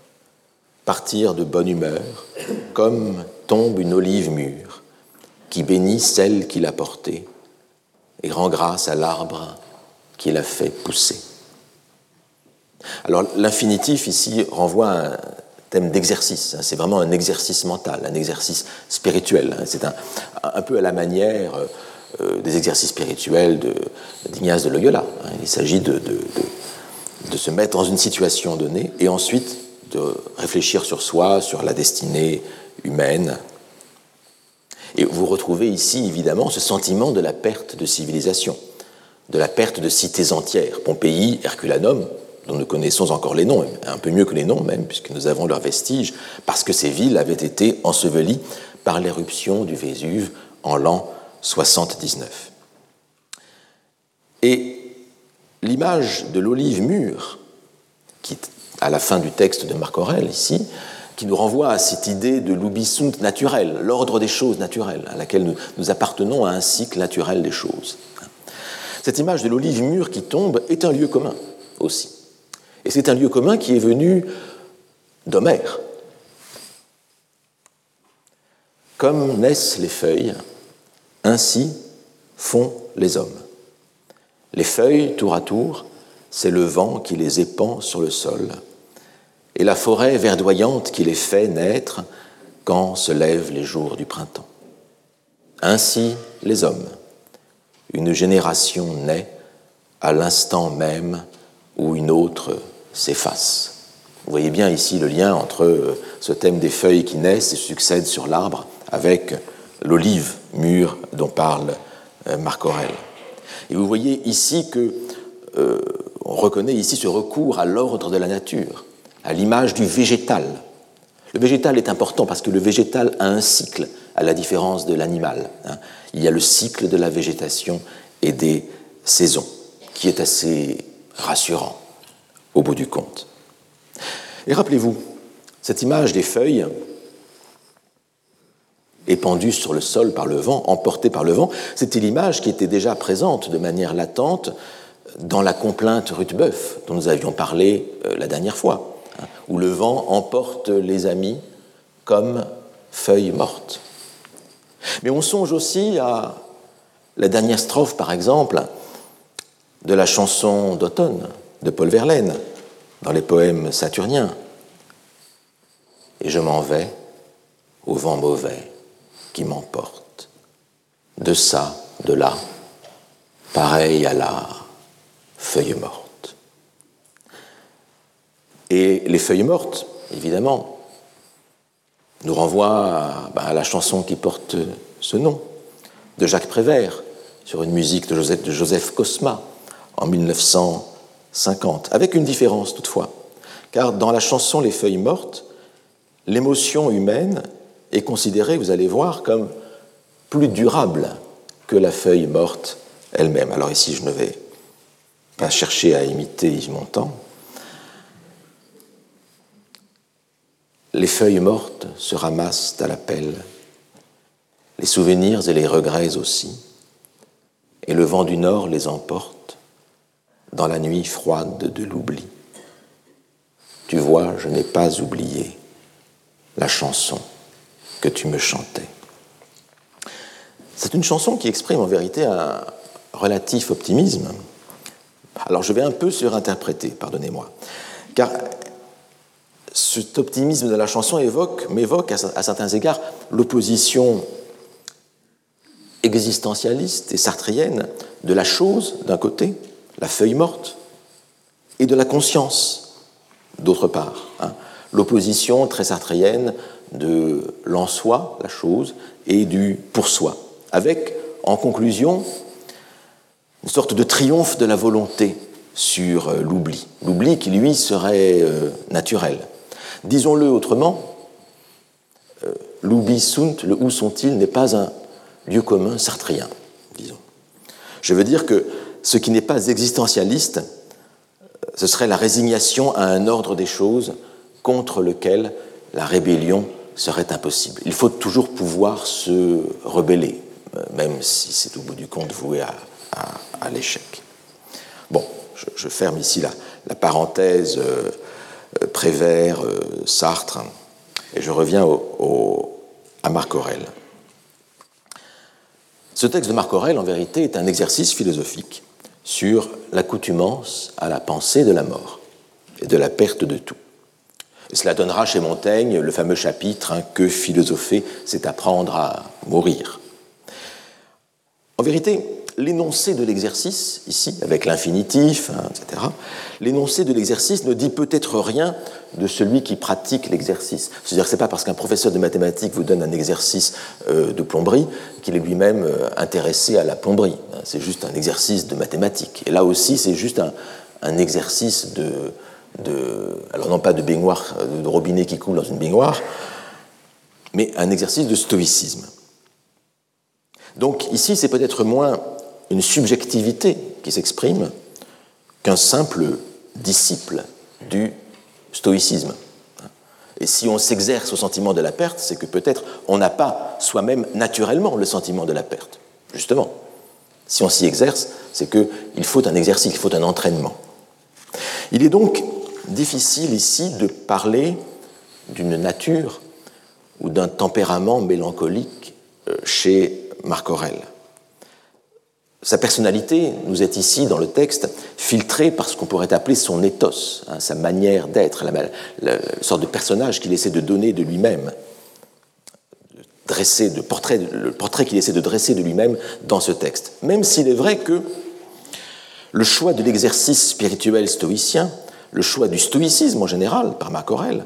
partir de bonne humeur, comme tombe une olive mûre, qui bénit celle qui l'a portée et rend grâce à l'arbre qui l'a fait pousser. Alors l'infinitif ici renvoie à un thème d'exercice, hein. c'est vraiment un exercice mental, un exercice spirituel, hein. c'est un, peu à la manière euh, des exercices spirituels d'Ignace de, de, Loyola. Hein. Il s'agit de se mettre dans une situation donnée et ensuite de réfléchir sur soi, sur la destinée humaine. Et vous retrouvez ici, évidemment, ce sentiment de la perte de civilisation, de la perte de cités entières. Pompéi, Herculanum, dont nous connaissons encore les noms, un peu mieux que les noms même, puisque nous avons leurs vestiges, parce que ces villes avaient été ensevelies par l'éruption du Vésuve en l'an 79. Et l'image de l'olive mûre, qui à la fin du texte de Marc Aurèle ici, qui nous renvoie à cette idée de l'ubisunt naturel, l'ordre des choses naturelles, à laquelle nous, nous, appartenons à un cycle naturel des choses. Cette image de l'olive mûre qui tombe est un lieu commun aussi. Et c'est un lieu commun qui est venu d'Homère. Comme naissent les feuilles, ainsi font les hommes. Les feuilles, tour à tour, c'est le vent qui les épand sur le sol, et la forêt verdoyante qui les fait naître quand se lèvent les jours du printemps. Ainsi les hommes. Une génération naît à l'instant même où une autre s'efface. Vous voyez bien ici le lien entre ce thème des feuilles qui naissent et succèdent sur l'arbre avec l'olive mûre dont parle euh, Marc Aurèle. Et vous voyez ici que euh, on reconnaît ici ce recours à l'ordre de la nature, à l'image du végétal. Le végétal est important parce que le végétal a un cycle, à la différence de l'animal. Hein. Il y a le cycle de la végétation et des saisons, qui est assez rassurant au bout du compte. Et rappelez-vous, cette image des feuilles épandues sur le sol par le vent, emportées par le vent, c'était l'image qui était déjà présente de manière latente dans la complainte Ruthbeuf dont nous avions parlé euh, la dernière fois, hein, où le vent emporte les amis comme feuilles mortes. Mais on songe aussi à la dernière strophe, par exemple, de la chanson d'automne de Paul Verlaine dans les poèmes saturniens. Et je m'en vais au vent mauvais qui m'emporte, de ça, de là, pareil à la feuilles mortes. Et les feuilles mortes, évidemment, nous renvoient à, la chanson qui porte ce nom, de Jacques Prévert, sur une musique de Joseph Cosma, en 1950, avec une différence toutefois, car dans la chanson Les feuilles mortes, l'émotion humaine est considérée, vous allez voir, comme plus durable que la feuille morte elle-même. Alors ici, je ne vais pas chercher à imiter Yves Montand. Les feuilles mortes se ramassent à la pelle, les souvenirs et les regrets aussi, et le vent du nord les emporte dans la nuit froide de l'oubli. Tu vois, je n'ai pas oublié la chanson que tu me chantais. C'est une chanson qui exprime en vérité un relatif optimisme. Alors je vais un peu surinterpréter, pardonnez-moi, car cet optimisme de la chanson évoque, m'évoque à, certains égards l'opposition existentialiste et sartrienne de la chose d'un côté, la feuille morte, et de la conscience d'autre part. Hein. L'opposition très sartrienne de l'en soi, la chose, et du pour soi, avec en conclusion une sorte de triomphe de la volonté sur euh, l'oubli, l'oubli qui lui serait euh, naturel. Disons-le autrement, euh, l'oubli sunt, le où sont-ils, n'est pas un lieu commun sartrien, disons. Je veux dire que ce qui n'est pas existentialiste, ce serait la résignation à un ordre des choses contre lequel la rébellion serait impossible. Il faut toujours pouvoir se rebeller, même si c'est au bout du compte voué à, l'échec. Bon, je, ferme ici la, parenthèse euh, Prévert, euh, Sartre, et je reviens à Marc Aurèle. Ce texte de Marc Aurèle, en vérité, est un exercice philosophique sur l'accoutumance à la pensée de la mort et de la perte de tout. cela donnera chez Montaigne le fameux chapitre hein, Que philosopher, c'est apprendre à mourir. En vérité, l'énoncé de l'exercice, ici, avec l'infinitif, hein, etc., l'énoncé de l'exercice ne dit peut-être rien de celui qui pratique l'exercice. C'est-à-dire que ce n'est pas parce qu'un professeur de mathématiques vous donne un exercice euh, de plomberie qu'il est lui-même euh, intéressé à la plomberie. C'est juste un exercice de mathématiques. Et là aussi, c'est juste un, exercice de, de, Alors non pas de baignoire, de robinet qui coule dans une baignoire, mais un exercice de stoïcisme. Donc ici, c'est peut-être moins une subjectivité qui s'exprime qu'un simple disciple du stoïcisme. Et si on s'exerce au sentiment de la perte, c'est que peut-être on n'a pas soi-même naturellement le sentiment de la perte. Justement, si on s'y exerce, c'est qu'il faut un exercice, il faut un entraînement. Il est donc difficile ici de parler d'une nature ou d'un tempérament mélancolique euh, chez Marc Aurèle. Sa personnalité nous est ici, dans le texte, filtrée par ce qu'on pourrait appeler son ethos, hein, sa manière d'être, la, sorte de personnage qu'il essaie de donner de lui-même, dresser, de portrait, le portrait qu'il essaie de dresser de lui-même dans ce texte. Même s'il est vrai que le choix de l'exercice spirituel stoïcien, le choix du stoïcisme en général, par Marc Aurèle,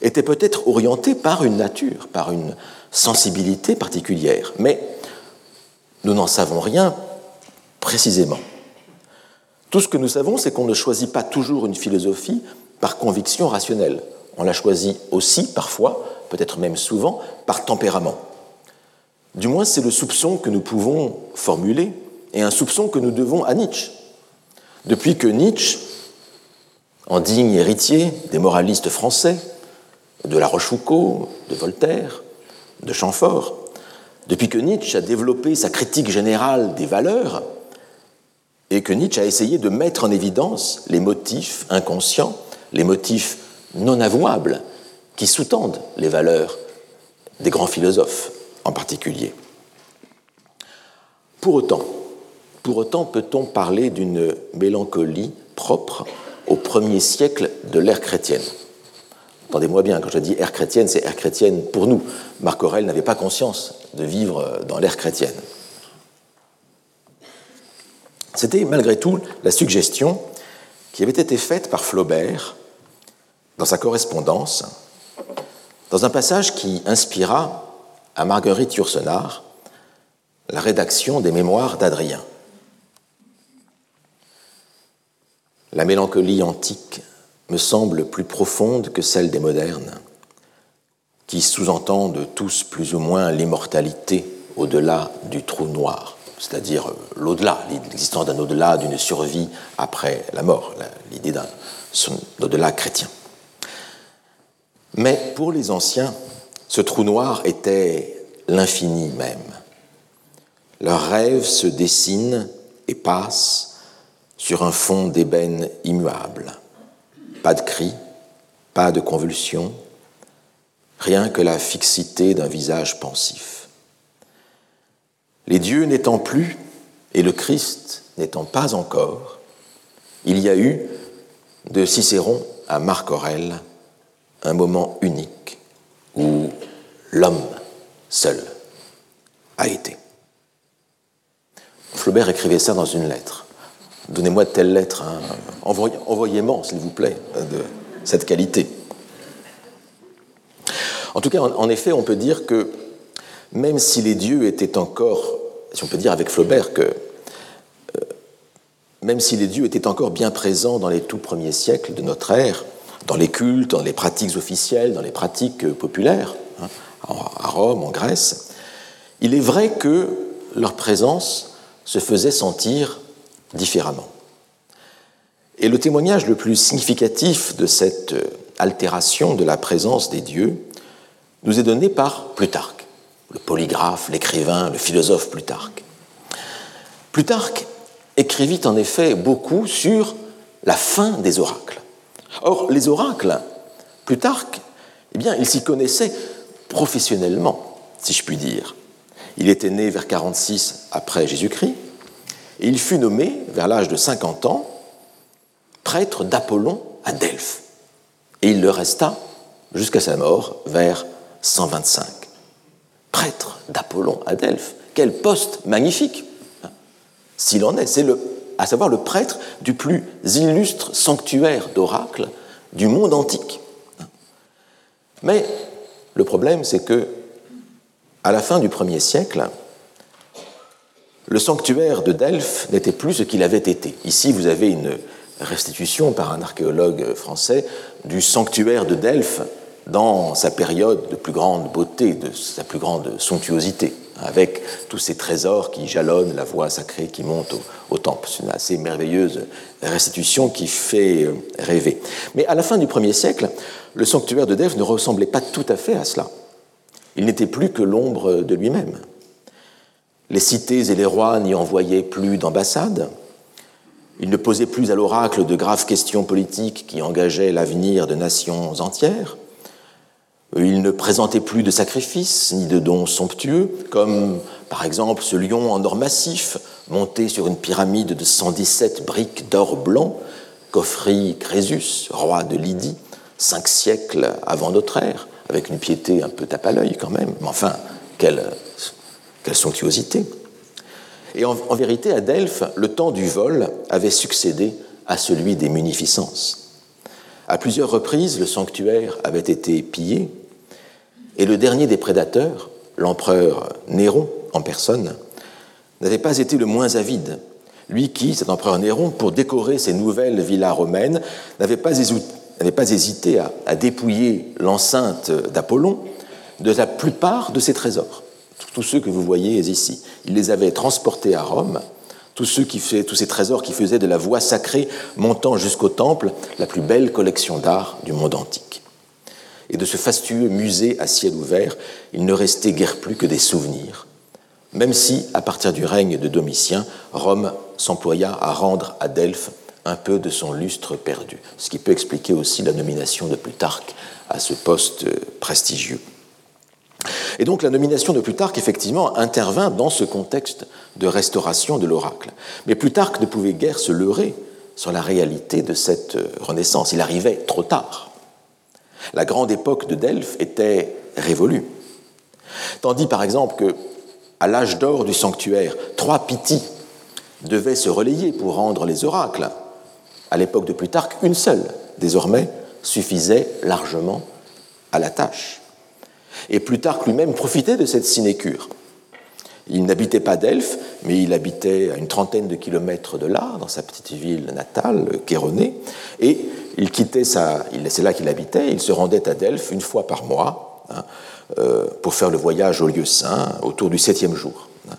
était peut-être orienté par une nature, par une sensibilité particulière. Mais nous n'en savons rien précisément. Tout ce que nous savons, c'est qu'on ne choisit pas toujours une philosophie par conviction rationnelle. On la choisit aussi, parfois, peut-être même souvent, par tempérament. Du moins, c'est le soupçon que nous pouvons formuler, et un soupçon que nous devons à Nietzsche. Depuis que Nietzsche, en digne héritier des moralistes français, de La Rochefoucauld, de Voltaire, de Chamfort, depuis que Nietzsche a développé sa critique générale des valeurs, et que Nietzsche a essayé de mettre en évidence les motifs inconscients, les motifs non avouables qui sous-tendent les valeurs des grands philosophes en particulier. Pour autant, pour autant peut-on parler d'une mélancolie propre au premier siècle de l'ère chrétienne? Entendez-moi bien, quand je dis ère chrétienne, c'est ère chrétienne pour nous. Marc Aurèle n'avait pas conscience de vivre dans l'ère chrétienne. C'était malgré tout la suggestion qui avait été faite par Flaubert dans sa correspondance, dans un passage qui inspira à Marguerite Yourcenar la rédaction des mémoires d'Adrien. La mélancolie antique me semble plus profonde que celle des modernes, qui sous-entendent tous plus ou moins l'immortalité au-delà du trou noir, c'est-à-dire l'au-delà, l'existence d'un au-delà, d'une survie après la mort, l'idée d'un au-delà chrétien. Mais pour les anciens, ce trou noir était l'infini même. Leurs rêves se dessinent et passent sur un fond d'ébène immuable. Pas de cris, pas de convulsions, rien que la fixité d'un visage pensif. Les dieux n'étant plus et le Christ n'étant pas encore, il y a eu, de Cicéron à Marc Aurèle, un moment unique où l'homme seul a été. Flaubert écrivait ça dans une lettre. Donnez-moi telle lettre, hein. envoyez-moi, s'il vous plaît, de cette qualité. En tout cas, en, effet, on peut dire que même si les dieux étaient encore, si on peut dire avec Flaubert que euh, même si les dieux étaient encore bien présents dans les tout premiers siècles de notre ère, dans les cultes, dans les pratiques officielles, dans les pratiques euh, populaires, hein, à Rome, en Grèce, il est vrai que leur présence se faisait sentir différemment. Et le témoignage le plus significatif de cette euh, altération de la présence des dieux nous est donné par Plutarque, le polygraphe, l'écrivain, le philosophe Plutarque. Plutarque écrivit en effet beaucoup sur la fin des oracles. Or, les oracles, Plutarque, eh bien, il s'y connaissait professionnellement, si je puis dire. Il était né vers 46 après Jésus-Christ, et il fut nommé, vers l'âge de 50 ans, prêtre d'Apollon à Delphes. Et il le resta jusqu'à sa mort vers 125. Prêtre d'Apollon à Delphes, quel poste magnifique S'il en est, c'est le à savoir le prêtre du plus illustre sanctuaire d'oracles du monde antique. Mais le problème, c'est que, à la fin du premier siècle, le sanctuaire de Delphes n'était plus ce qu'il avait été. Ici, vous avez une restitution par un archéologue français du sanctuaire de Delphes dans sa période de plus grande beauté, de sa plus grande somptuosité avec tous ces trésors qui jalonnent la voie sacrée qui monte au, temple. C'est une assez merveilleuse restitution qui fait euh, rêver. Mais à la fin du 1er siècle, le sanctuaire de Delphes ne ressemblait pas tout à fait à cela. Il n'était plus que l'ombre de lui-même. Les cités et les rois n'y envoyaient plus d'ambassades. Il ne posait plus à l'oracle de graves questions politiques qui engageaient l'avenir de nations entières. Il ne présentait plus de sacrifices ni de dons somptueux, comme par exemple ce lion en or massif monté sur une pyramide de 117 briques d'or blanc qu'offrit Crésus, roi de Lydie, cinq siècles avant notre ère, avec une piété un peu tape à l'œil quand même, mais enfin, quelle, somptuosité. Et en, en vérité, à Delphes, le temps du vol avait succédé à celui des munificences. À plusieurs reprises, le sanctuaire avait été pillé, et le dernier des prédateurs, l'empereur Néron en personne, n'avait pas été le moins avide. Lui qui, cet empereur Néron, pour décorer ses nouvelles villas romaines, n'avait pas, hésité à, dépouiller l'enceinte d'Apollon de la plupart de ses trésors. Tous ceux que vous voyez ici. Il les avait transportés à Rome, tous, ces trésors qui faisaient de la voie sacrée montant jusqu'au temple la plus belle collection d'art du monde antique et de ce fastueux musée à ciel ouvert, il ne restait guère plus que des souvenirs, même si, à partir du règne de Domitien, Rome s'employa à rendre à Delphes un peu de son lustre perdu, ce qui peut expliquer aussi la nomination de Plutarque à ce poste prestigieux. Et donc la nomination de Plutarque, effectivement, intervint dans ce contexte de restauration de l'oracle. Mais Plutarque ne pouvait guère se leurrer sur la réalité de cette renaissance. Il arrivait trop tard. La grande époque de Delphes était révolue. Tandis par exemple que, à l'âge d'or du sanctuaire, trois Pythie devaient se relayer pour rendre les oracles. À l'époque de Plutarque, une seule, désormais, suffisait largement à la tâche. Et Plutarque lui-même profitait de cette sinécure. Il n'habitait pas Delphes, mais il habitait à une trentaine de kilomètres de là, dans sa petite ville natale, Chéronée, et il quittait sa, c'est là qu'il habitait, il se rendait à Delphes une fois par mois, hein, euh, pour faire le voyage au lieu saint autour du septième jour, hein,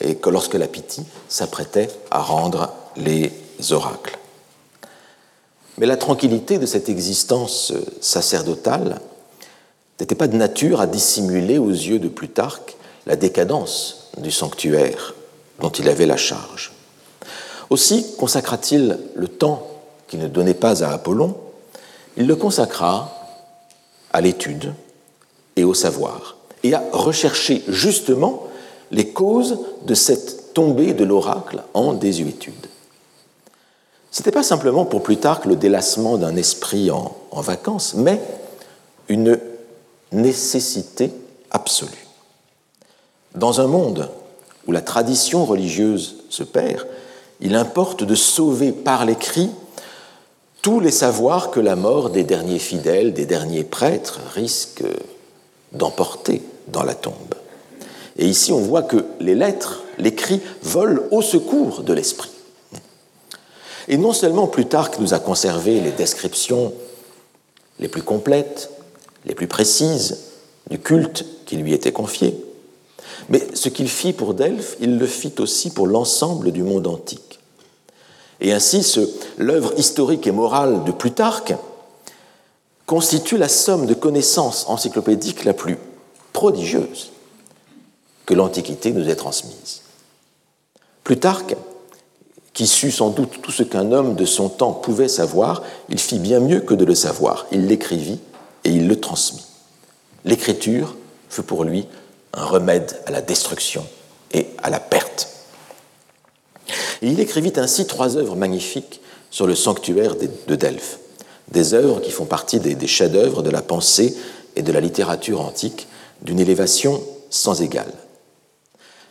et que lorsque la Pythie s'apprêtait à rendre les oracles. Mais la tranquillité de cette existence sacerdotale n'était pas de nature à dissimuler aux yeux de Plutarque la décadence du sanctuaire dont il avait la charge. Aussi consacra-t-il le temps qu'il ne donnait pas à Apollon, il le consacra à l'étude et au savoir, et à rechercher justement les causes de cette tombée de l'oracle en désuétude. Ce n'était pas simplement pour Plutarque le délassement d'un esprit en, en vacances, mais une nécessité absolue. Dans un monde où la tradition religieuse se perd, il importe de sauver par l'écrit tous les savoirs que la mort des derniers fidèles, des derniers prêtres risque d'emporter dans la tombe. Et ici, on voit que les lettres, l'écrit, volent au secours de l'esprit. Et non seulement Plutarque nous a conservé les descriptions les plus complètes, les plus précises du culte qui lui était confié, mais ce qu'il fit pour Delphes, il le fit aussi pour l'ensemble du monde antique. Et ainsi, l'œuvre historique et morale de Plutarque constitue la somme de connaissances encyclopédiques la plus prodigieuse que l'Antiquité nous ait transmise. Plutarque, qui sut sans doute tout ce qu'un homme de son temps pouvait savoir, il fit bien mieux que de le savoir. Il l'écrivit et il le transmit. L'écriture fut pour lui un remède à la destruction et à la perte. Il écrivit ainsi trois œuvres magnifiques sur le sanctuaire de Delphes, des œuvres qui font partie des, chefs-d'œuvre de la pensée et de la littérature antique d'une élévation sans égale.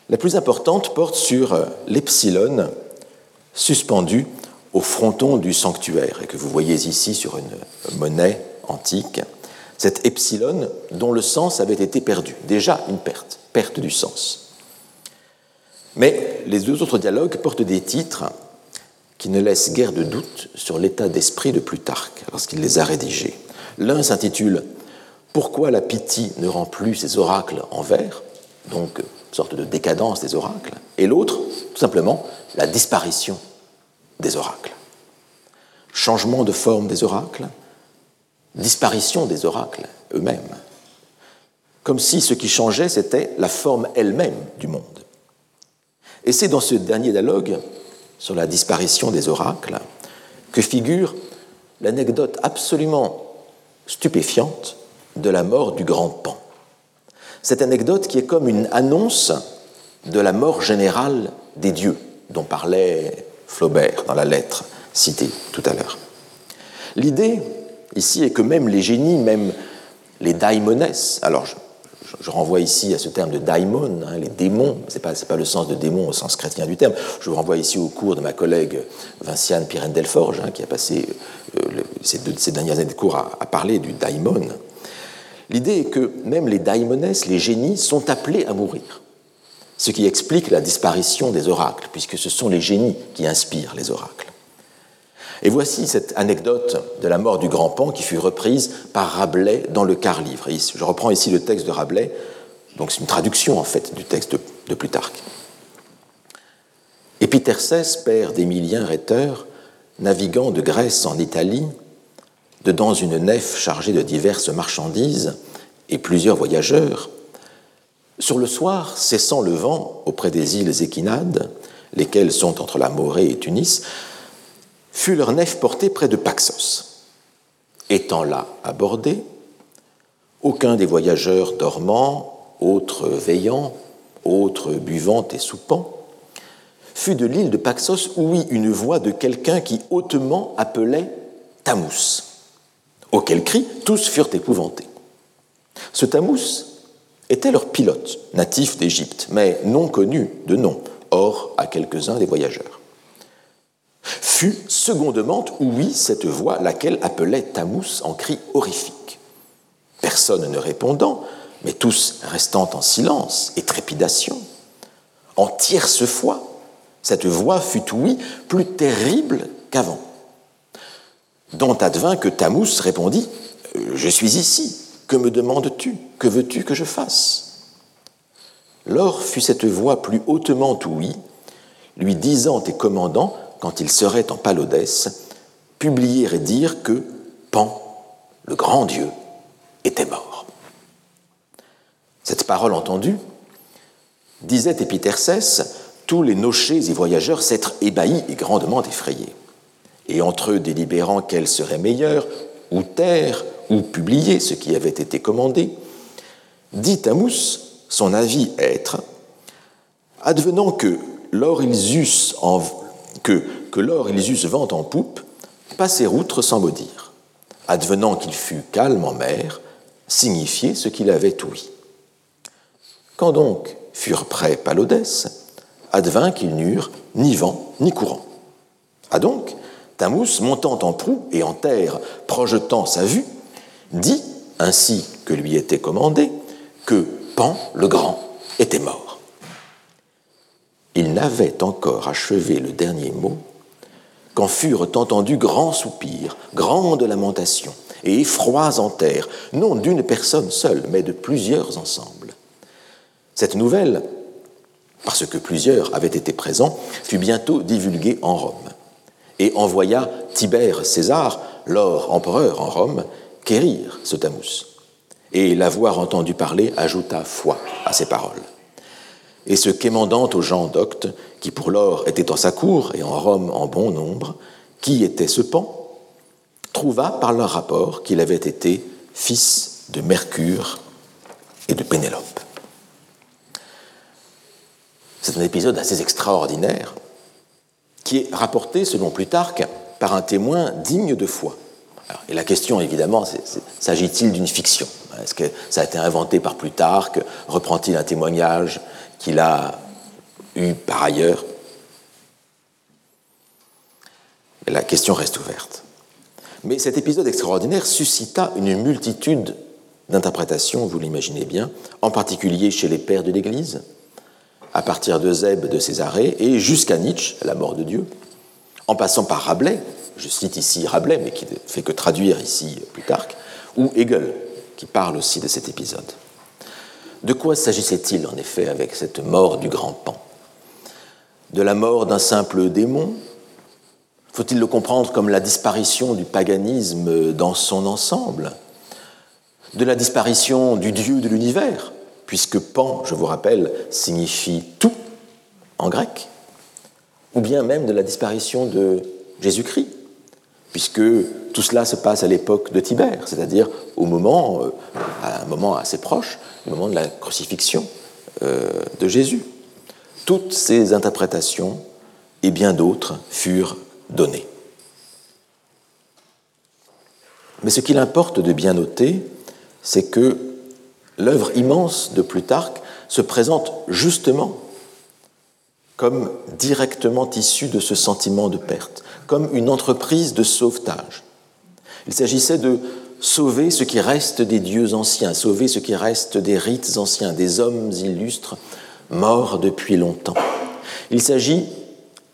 La plus importante porte sur euh, l'epsilon suspendu au fronton du sanctuaire et que vous voyez ici sur une monnaie antique. Cet epsilon dont le sens avait été perdu, déjà une perte, perte du sens. Mais les deux autres dialogues portent des titres qui ne laissent guère de doute sur l'état d'esprit de Plutarque lorsqu'il les a rédigés. L'un s'intitule Pourquoi la Pythie ne rend plus ses oracles en vers donc une sorte de décadence des oracles, et l'autre, tout simplement, la disparition des oracles. Changement de forme des oracles, disparition des oracles eux-mêmes, comme si ce qui changeait, c'était la forme elle-même du monde. Et c'est dans ce dernier dialogue sur la disparition des oracles que figure l'anecdote absolument stupéfiante de la mort du grand Pan. Cette anecdote qui est comme une annonce de la mort générale des dieux, dont parlait Flaubert dans la lettre citée tout à l'heure. L'idée ici est que même les génies, même les daimones, alors je renvoie ici à ce terme de daimon, hein, les démons, ce n'est pas, le sens de démon au sens chrétien du terme, je vous renvoie ici au cours de ma collègue Vinciane Pirène-Delforge, hein, qui a passé euh, ces, ces, dernières années de cours à, à parler du daimon. L'idée est que même les daimones, les génies, sont appelés à mourir, ce qui explique la disparition des oracles, puisque ce sont les génies qui inspirent les oracles. Et voici cette anecdote de la mort du grand Pan qui fut reprise par Rabelais dans le quart livre. je reprends ici le texte de Rabelais, donc c'est une traduction en fait du texte de, Plutarque. Épitercès, père d'Émilien rhéteur, naviguant de Grèce en Italie, dedans une nef chargée de diverses marchandises et plusieurs voyageurs, sur le soir, cessant le vent auprès des îles Équinades, lesquelles sont entre la Morée et Tunis, fut leur nef portée près de Paxos. Étant là abordés, aucun des voyageurs dormant, autres veillant, autres buvant et soupant, fut de l'île de Paxos ouï une voix de quelqu'un qui hautement appelait Tamous, auquel cri tous furent épouvantés. Ce Tamous était leur pilote, natif d'Égypte, mais non connu de nom, or à quelques-uns des voyageurs fut secondement ouï cette voix, laquelle appelait Tamous en cri horrifique. Personne ne répondant, mais tous restant en silence et trépidation. En tierce fois, cette voix fut ouïe plus terrible qu'avant. Dont advint que Tamous répondit Je suis ici, Que me demandes-tu Que veux-tu que je fasse? Lors fut cette voix plus hautement ouïe, lui disant et commandant, quand il serait en Palodès, publier et dire que Pan, le grand Dieu, était mort. Cette parole entendue, disait Épitercès, tous les nochés et voyageurs s'être ébahis et grandement effrayés. Et entre eux délibérant quel serait meilleur, ou taire, ou publier ce qui avait été commandé, dit à son avis être, advenant que l'or ils eussent en, que, l'or ils eussent vent en poupe, passer outre sans maudire, advenant qu'il fût calme en mer, signifier ce qu'il avait ouï. Quand donc furent prêts Palodès, advint qu'ils n'eurent ni vent ni courant. Ah donc, Tamous, montant en proue et en terre, projetant sa vue, dit, ainsi que lui était commandé, que Pan le Grand était mort. Il n'avait encore achevé le dernier mot quand furent entendus grands soupirs, grandes lamentations et effrois en terre, non d'une personne seule, mais de plusieurs ensemble. Cette nouvelle, parce que plusieurs avaient été présents, fut bientôt divulguée en Rome et envoya Tibère César, lors empereur en Rome, quérir ce Tamus. Et l'avoir entendu parler ajouta foi à ses paroles. Et ce quémandant aux gens doctes, qui pour lors étaient en sa cour et en Rome en bon nombre, qui était ce pan, trouva par leur rapport qu'il avait été fils de Mercure et de Pénélope. C'est un épisode assez extraordinaire qui est rapporté, selon Plutarque, par un témoin digne de foi. et la question, évidemment, s'agit-il d'une fiction? Est-ce que ça a été inventé par Plutarque? Reprend-il un témoignage qu'il a eu par ailleurs La question reste ouverte. Mais cet épisode extraordinaire suscita une multitude d'interprétations, vous l'imaginez bien, en particulier chez les pères de l'Église, à partir de de Césarée et jusqu'à Nietzsche, la mort de Dieu, en passant par Rabelais, je cite ici Rabelais, mais qui ne fait que traduire ici Plutarque, ou Hegel, qui parle aussi de cet épisode. De quoi s'agissait-il en effet avec cette mort du grand pan? De la mort d'un simple démon? Faut-il le comprendre comme la disparition du paganisme dans son ensemble? De la disparition du Dieu de l'univers? Puisque pan, je vous rappelle, signifie tout en grec, ou bien même de la disparition de Jésus-Christ, puisque tout cela se passe à l'époque de Tibère, c'est-à-dire au moment, euh, à un moment assez proche, au moment de la crucifixion euh, de Jésus. Toutes ces interprétations et bien d'autres furent données. Mais ce qu'il importe de bien noter, c'est que l'œuvre immense de Plutarque se présente justement comme directement issue de ce sentiment de perte, comme une entreprise de sauvetage. Il s'agissait de sauver ce qui reste des dieux anciens, sauver ce qui reste des rites anciens, des hommes illustres morts depuis longtemps. Il s'agit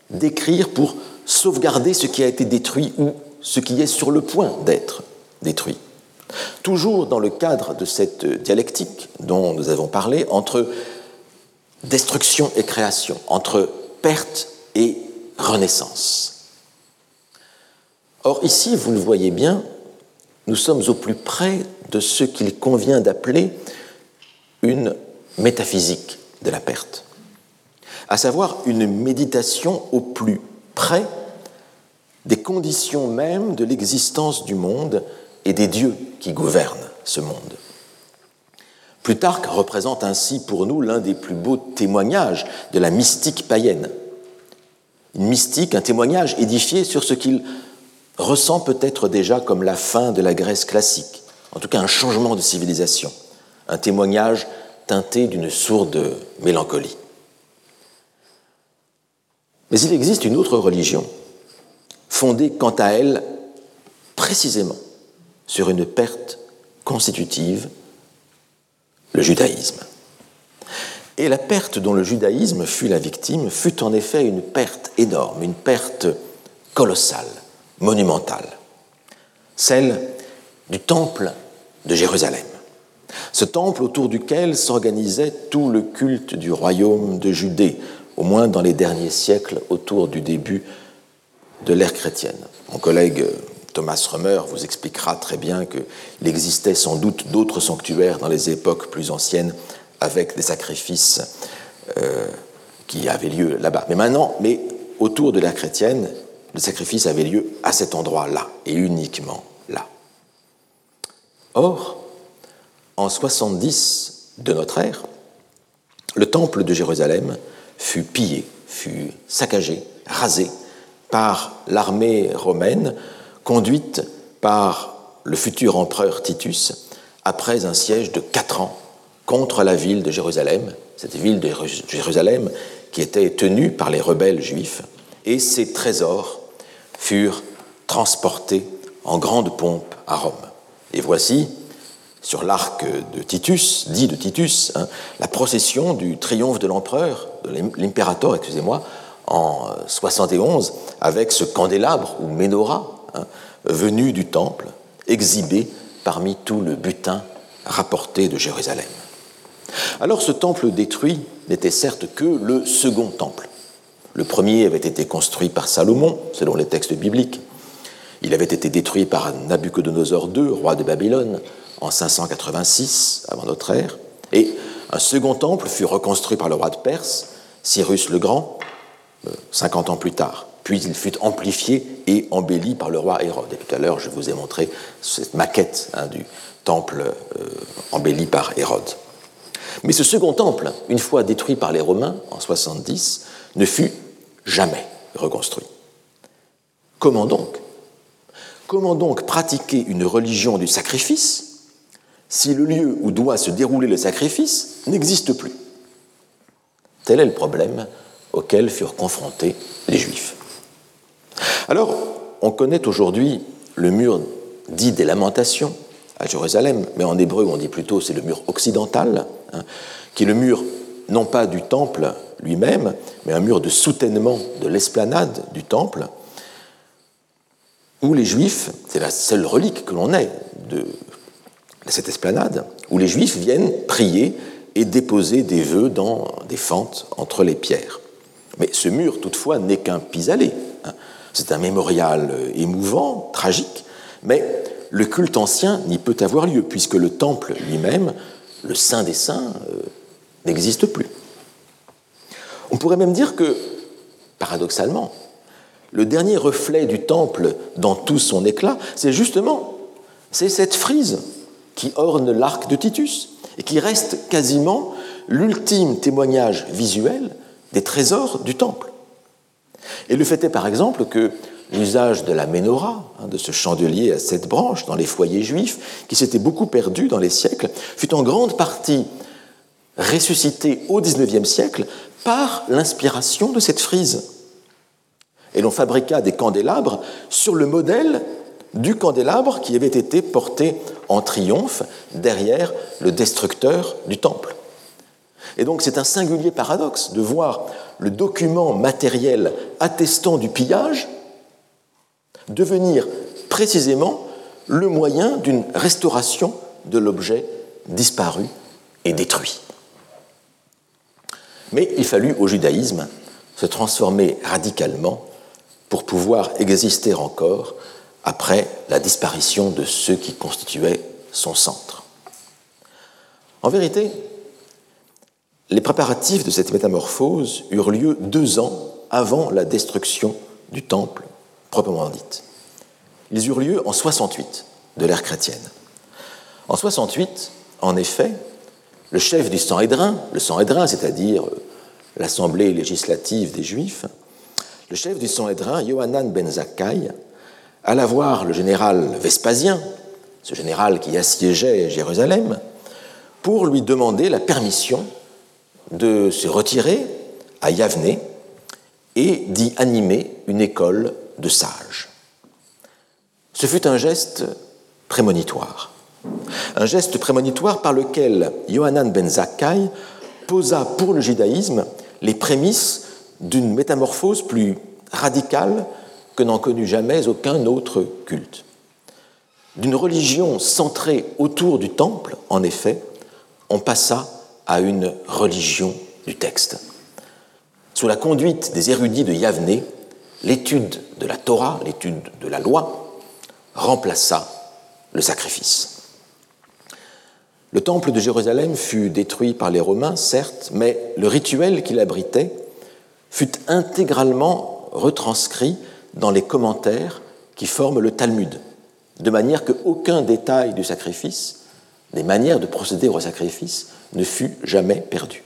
d'écrire pour sauvegarder ce qui a été détruit ou ce qui est sur le point d'être détruit. Toujours dans le cadre de cette dialectique dont nous avons parlé entre destruction et création, entre perte et renaissance. Or ici, vous le voyez bien, nous sommes au plus près de ce qu'il convient d'appeler une métaphysique de la perte, à savoir une méditation au plus près des conditions mêmes de l'existence du monde et des dieux qui gouvernent ce monde. Plutarque représente ainsi pour nous l'un des plus beaux témoignages de la mystique païenne. Une mystique, un témoignage édifié sur ce qu'il ressent peut-être déjà comme la fin de la Grèce classique, en tout cas un changement de civilisation, un témoignage teinté d'une sourde mélancolie. Mais il existe une autre religion, fondée quant à elle précisément sur une perte constitutive, judaïsme. Et la perte dont le judaïsme fut la victime fut en effet une perte énorme, une perte colossale, monumentale, celle du temple de Jérusalem. ce temple autour duquel s'organisait tout le culte du royaume de Judée, au moins dans les derniers siècles autour du début de l'ère chrétienne. Mon collègue Thomas Römer vous expliquera très bien qu'il existait sans doute d'autres sanctuaires dans les époques plus anciennes avec des sacrifices euh, qui avaient lieu là-bas. Mais maintenant, mais autour de l'ère chrétienne, le sacrifice avait lieu à cet endroit-là, et uniquement là. Or, en 70 de notre ère, le temple de Jérusalem fut pillé, fut saccagé, rasé par l'armée romaine conduite par le futur empereur Titus après un siège de quatre ans contre la ville de Jérusalem, cette ville de Jérusalem qui était tenue par les rebelles juifs, et ses trésors furent transportés en grande pompe à Rome. Et voici, sur l'arc de Titus, dit de Titus, hein, la procession du triomphe de l'empereur, de l'impérator, excusez-moi, en 71, avec ce candélabre ou menorah hein, venu du temple, exhibé parmi tout le butin rapporté de Jérusalem. Alors ce temple détruit n'était certes que le second temple. Le premier avait été construit par Salomon, selon les textes bibliques. Il avait été détruit par Nabuchodonosor II, roi de Babylone, en 586 avant notre ère. Et un second temple fut reconstruit par le roi de Perse, Cyrus le Grand, 50 euh, ans plus tard. Puis il fut amplifié et embelli par le roi Hérode. Et tout à l'heure, je vous ai montré cette maquette hein, du temple euh, embelli par Hérode. Mais ce second temple, une fois détruit par les Romains en 70, ne fut jamais reconstruit. Comment donc Comment donc pratiquer une religion du sacrifice si le lieu où doit se dérouler le sacrifice n'existe plus? Tel est le problème auquel furent confrontés les Juifs. Alors, on connaît aujourd'hui le mur dit des lamentations à Jérusalem, mais en hébreu on dit plutôt c'est le mur occidental, hein, qui est le mur non pas du temple lui-même, mais un mur de soutènement de l'esplanade du temple, où les Juifs, c'est la seule relique que l'on ait de cette esplanade, où les Juifs viennent prier et déposer des vœux dans des fentes entre les pierres. Mais ce mur, toutefois, n'est qu'un pis-aller. Hein. C'est un mémorial émouvant, tragique, mais le culte ancien n'y peut avoir lieu, puisque le temple lui-même, le Saint des Saints, euh, n'existe plus. On pourrait même dire que, paradoxalement, le dernier reflet du temple dans tout son éclat, c'est justement c'est cette frise qui orne l'arc de Titus et qui reste quasiment l'ultime témoignage visuel des trésors du temple. Et le fait est par exemple que l'usage de la menorah, hein, de ce chandelier à sept branches dans les foyers juifs, qui s'était beaucoup perdu dans les siècles, fut en grande partie ressuscité au XIXe siècle par l'inspiration de cette frise. Et l'on fabriqua des candélabres sur le modèle du candélabre qui avait été porté en triomphe derrière le destructeur du temple. Et donc c'est un singulier paradoxe de voir le document matériel attestant du pillage devenir précisément le moyen d'une restauration de l'objet disparu et détruit. Mais il fallut au judaïsme se transformer radicalement pour pouvoir exister encore après la disparition de ceux qui constituaient son centre. En vérité, les préparatifs de cette métamorphose eurent lieu deux ans avant la destruction du temple proprement dite. Ils eurent lieu en 68 de l'ère chrétienne. En 68, en effet, le chef du Sanhédrin, le Sanhédrin, c'est-à-dire l'assemblée législative des Juifs, le chef du Sanhédrin, Yohanan ben Zakkai, alla voir le général Vespasien, ce général qui assiégeait Jérusalem, pour lui demander la permission de se retirer à Yavne et d'y animer une école de sages. Ce fut un geste prémonitoire. Un geste prémonitoire par lequel Yohanan ben Zakkai posa pour le judaïsme les prémices d'une métamorphose plus radicale que n'en connut jamais aucun autre culte. D'une religion centrée autour du temple, en effet, on passa à une religion du texte. Sous la conduite des érudits de Yavne, l'étude de la Torah, l'étude de la loi, remplaça le sacrifice. Le temple de Jérusalem fut détruit par les Romains, certes, mais le rituel qu'il abritait fut intégralement retranscrit dans les commentaires qui forment le Talmud, de manière qu'aucun détail du sacrifice, des manières de procéder au sacrifice, ne fut jamais perdu.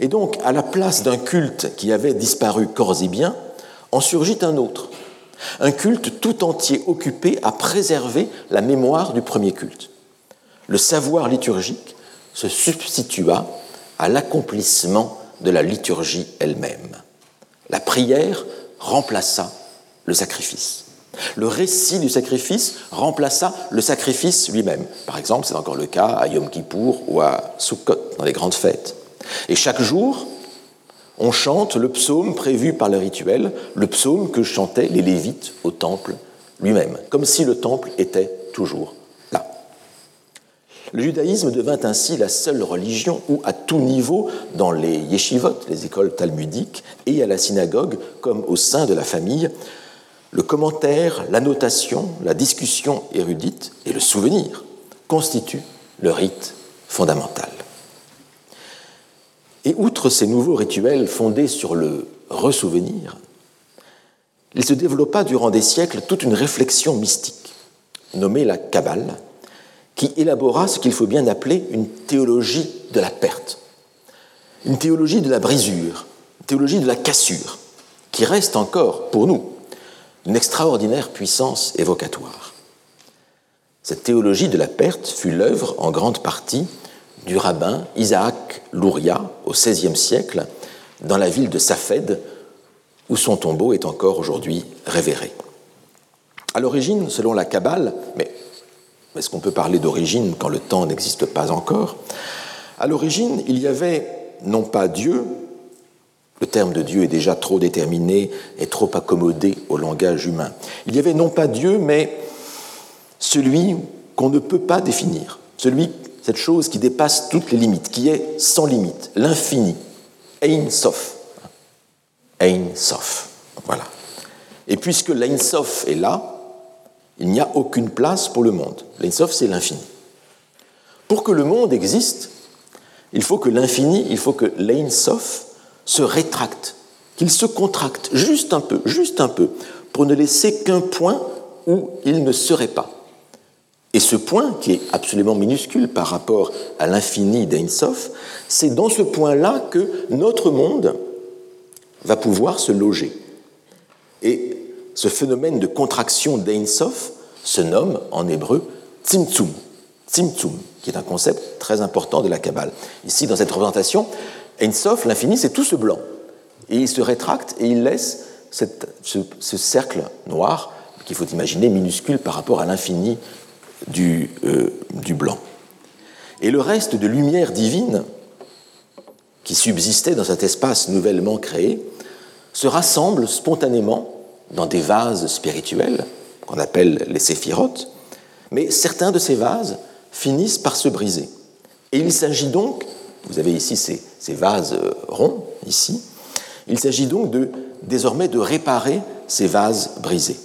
Et donc, à la place d'un culte qui avait disparu corps et bien, en surgit un autre, un culte tout entier occupé à préserver la mémoire du premier culte. Le savoir liturgique se substitua à l'accomplissement de la liturgie elle-même. La prière remplaça le sacrifice. Le récit du sacrifice remplaça le sacrifice lui-même. Par exemple, c'est encore le cas à Yom Kippour ou à Sukkot, dans les grandes fêtes. Et chaque jour, on chante le psaume prévu par le rituel, le psaume que chantaient les Lévites au temple lui-même, comme si le temple était toujours là. Le judaïsme devint ainsi la seule religion où, à tout niveau, dans les yeshivot, les écoles talmudiques, et à la synagogue, comme au sein de la famille, le commentaire, l'annotation, la discussion érudite et le souvenir constituent le rite fondamental. Et outre ces nouveaux rituels fondés sur le ressouvenir, il se développa durant des siècles toute une réflexion mystique, nommée la Kabbale, qui élabora ce qu'il faut bien appeler une théologie de la perte, une théologie de la brisure, une théologie de la cassure, qui reste encore, pour nous, une extraordinaire puissance évocatoire. Cette théologie de la perte fut l'œuvre, en grande partie, du rabbin Isaac Luria au XVIe siècle dans la ville de Safed, où son tombeau est encore aujourd'hui révéré. À l'origine, selon la Kabbale, mais est-ce qu'on peut parler d'origine quand le temps n'existe pas encore? À l'origine, il y avait non pas Dieu, le terme de Dieu est déjà trop déterminé et trop accommodé au langage humain. Il y avait non pas Dieu, mais celui qu'on ne peut pas définir, celui cette chose qui dépasse toutes les limites, qui est sans limite, l'infini. Ein Sof. Ein Sof. Voilà. Et puisque l'Ein Sof est là, il n'y a aucune place pour le monde. L'Ein Sof, c'est l'infini. Pour que le monde existe, il faut que l'infini, il faut que l'Ein Sof se rétracte, qu'il se contracte juste un peu, juste un peu, pour ne laisser qu'un point où il ne serait pas. Et ce point, qui est absolument minuscule par rapport à l'infini d'Einsof, c'est dans ce point-là que notre monde va pouvoir se loger. Et ce phénomène de contraction d'Einsof se nomme en hébreu Tzimtzum, Tzimtzum, qui est un concept très important de la Kabbale. Ici, dans cette représentation, Einsof, l'infini, c'est tout ce blanc. Et il se rétracte et il laisse ce, ce, cercle noir qu'il faut imaginer minuscule par rapport à l'infini du, euh, du blanc. Et le reste de lumière divine qui subsistait dans cet espace nouvellement créé se rassemble spontanément dans des vases spirituels qu'on appelle les séphirotes, mais certains de ces vases finissent par se briser. Et il s'agit donc, vous avez ici ces, vases euh, ronds, ici, il s'agit donc désormais de réparer ces vases brisés.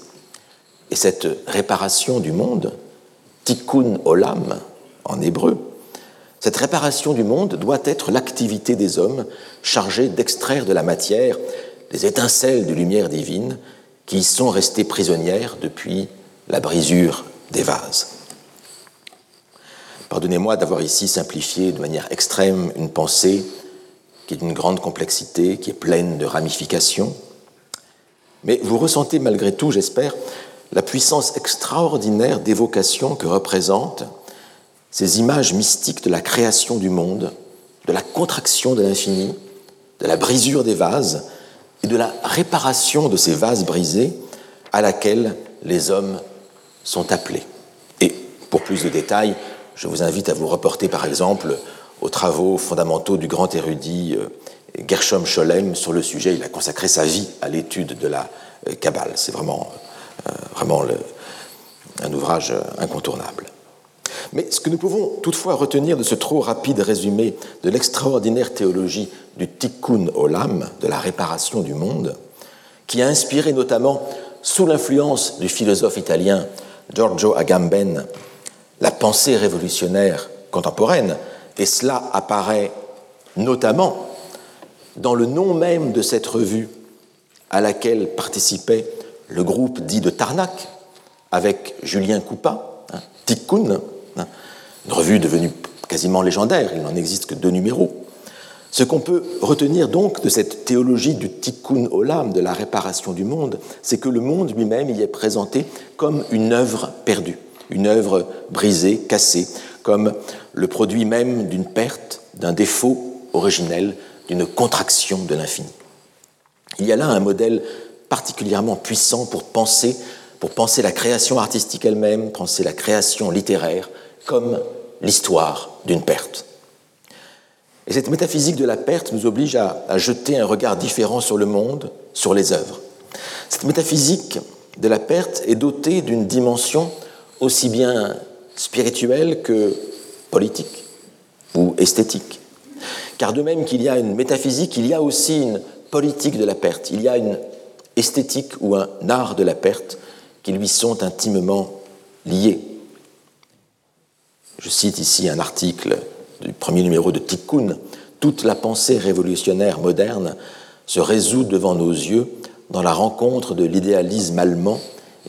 Et cette réparation du monde tikkun olam en hébreu, cette réparation du monde doit être l'activité des hommes chargés d'extraire de la matière les étincelles de lumière divine qui y sont restées prisonnières depuis la brisure des vases. Pardonnez-moi d'avoir ici simplifié de manière extrême une pensée qui est d'une grande complexité, qui est pleine de ramifications, mais vous ressentez malgré tout, j'espère, la puissance extraordinaire d'évocation que représentent ces images mystiques de la création du monde, de la contraction de l'infini, de la brisure des vases et de la réparation de ces vases brisés à laquelle les hommes sont appelés. Et pour plus de détails, je vous invite à vous reporter par exemple aux travaux fondamentaux du grand érudit euh, Gershom Scholem sur le sujet. Il a consacré sa vie à l'étude de la euh, Kabbale. C'est vraiment euh, vraiment un ouvrage incontournable. Mais ce que nous pouvons toutefois retenir de ce trop rapide résumé de l'extraordinaire théologie du tikkun olam, de la réparation du monde, qui a inspiré notamment, sous l'influence du philosophe italien Giorgio Agamben, la pensée révolutionnaire contemporaine, et cela apparaît notamment dans le nom même de cette revue à laquelle participait le groupe dit de Tarnac, avec Julien Coupa, hein, Tikkun, hein, une revue devenue quasiment légendaire, il n'en existe que deux numéros. Ce qu'on peut retenir donc de cette théologie du tikkun olam, de la réparation du monde, c'est que le monde lui-même y est présenté comme une œuvre perdue, une œuvre brisée, cassée, comme le produit même d'une perte, d'un défaut originel, d'une contraction de l'infini. Il y a là un modèle particulièrement puissant pour penser, la création artistique elle-même, penser la création littéraire comme l'histoire d'une perte. Et cette métaphysique de la perte nous oblige à, à, jeter un regard différent sur le monde, sur les œuvres. Cette métaphysique de la perte est dotée d'une dimension aussi bien spirituelle que politique ou esthétique. Car de même qu'il y a une métaphysique, il y a aussi une politique de la perte, il y a une esthétique ou un art de la perte qui lui sont intimement liés. Je cite ici un article du premier numéro de Tikkun. Toute la pensée révolutionnaire moderne se résout devant nos yeux dans la rencontre de l'idéalisme allemand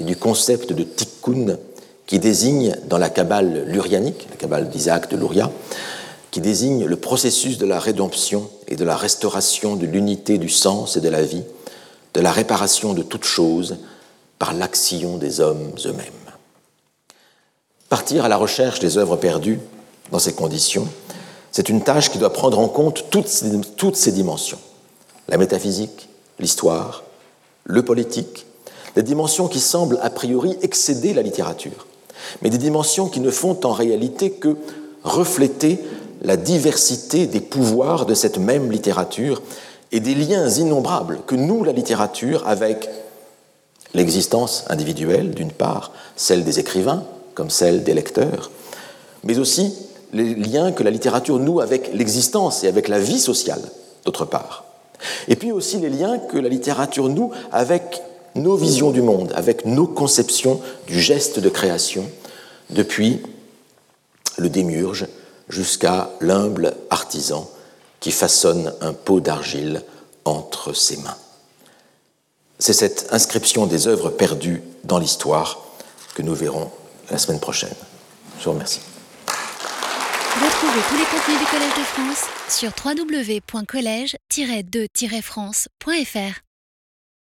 et du concept de Tikkun qui désigne dans la Kabbale lurianique, la Kabbale d'Isaac de Luria, qui désigne le processus de la rédemption et de la restauration de l'unité du sens et de la vie, de la réparation de toute chose par l'action des hommes eux-mêmes. Partir à la recherche des œuvres perdues dans ces conditions, c'est une tâche qui doit prendre en compte toutes ces, toutes ces dimensions. La métaphysique, l'histoire, le politique, des dimensions qui semblent a priori excéder la littérature mais des dimensions qui ne font en réalité que refléter la diversité des pouvoirs de cette même littérature et des liens innombrables que noue la littérature avec l'existence individuelle, d'une part, celle des écrivains, comme celle des lecteurs, mais aussi les liens que la littérature noue avec l'existence et avec la vie sociale, d'autre part. Et puis aussi les liens que la littérature noue avec nos visions du monde, avec nos conceptions du geste de création, depuis le démiurge jusqu'à l'humble artisan qui façonne un pot d'argile entre ses mains. C'est cette inscription des œuvres perdues dans l'histoire que nous verrons la semaine prochaine. Je vous remercie. Retrouvez tous les contenus du Collège de France sur www.colège-2-france.fr.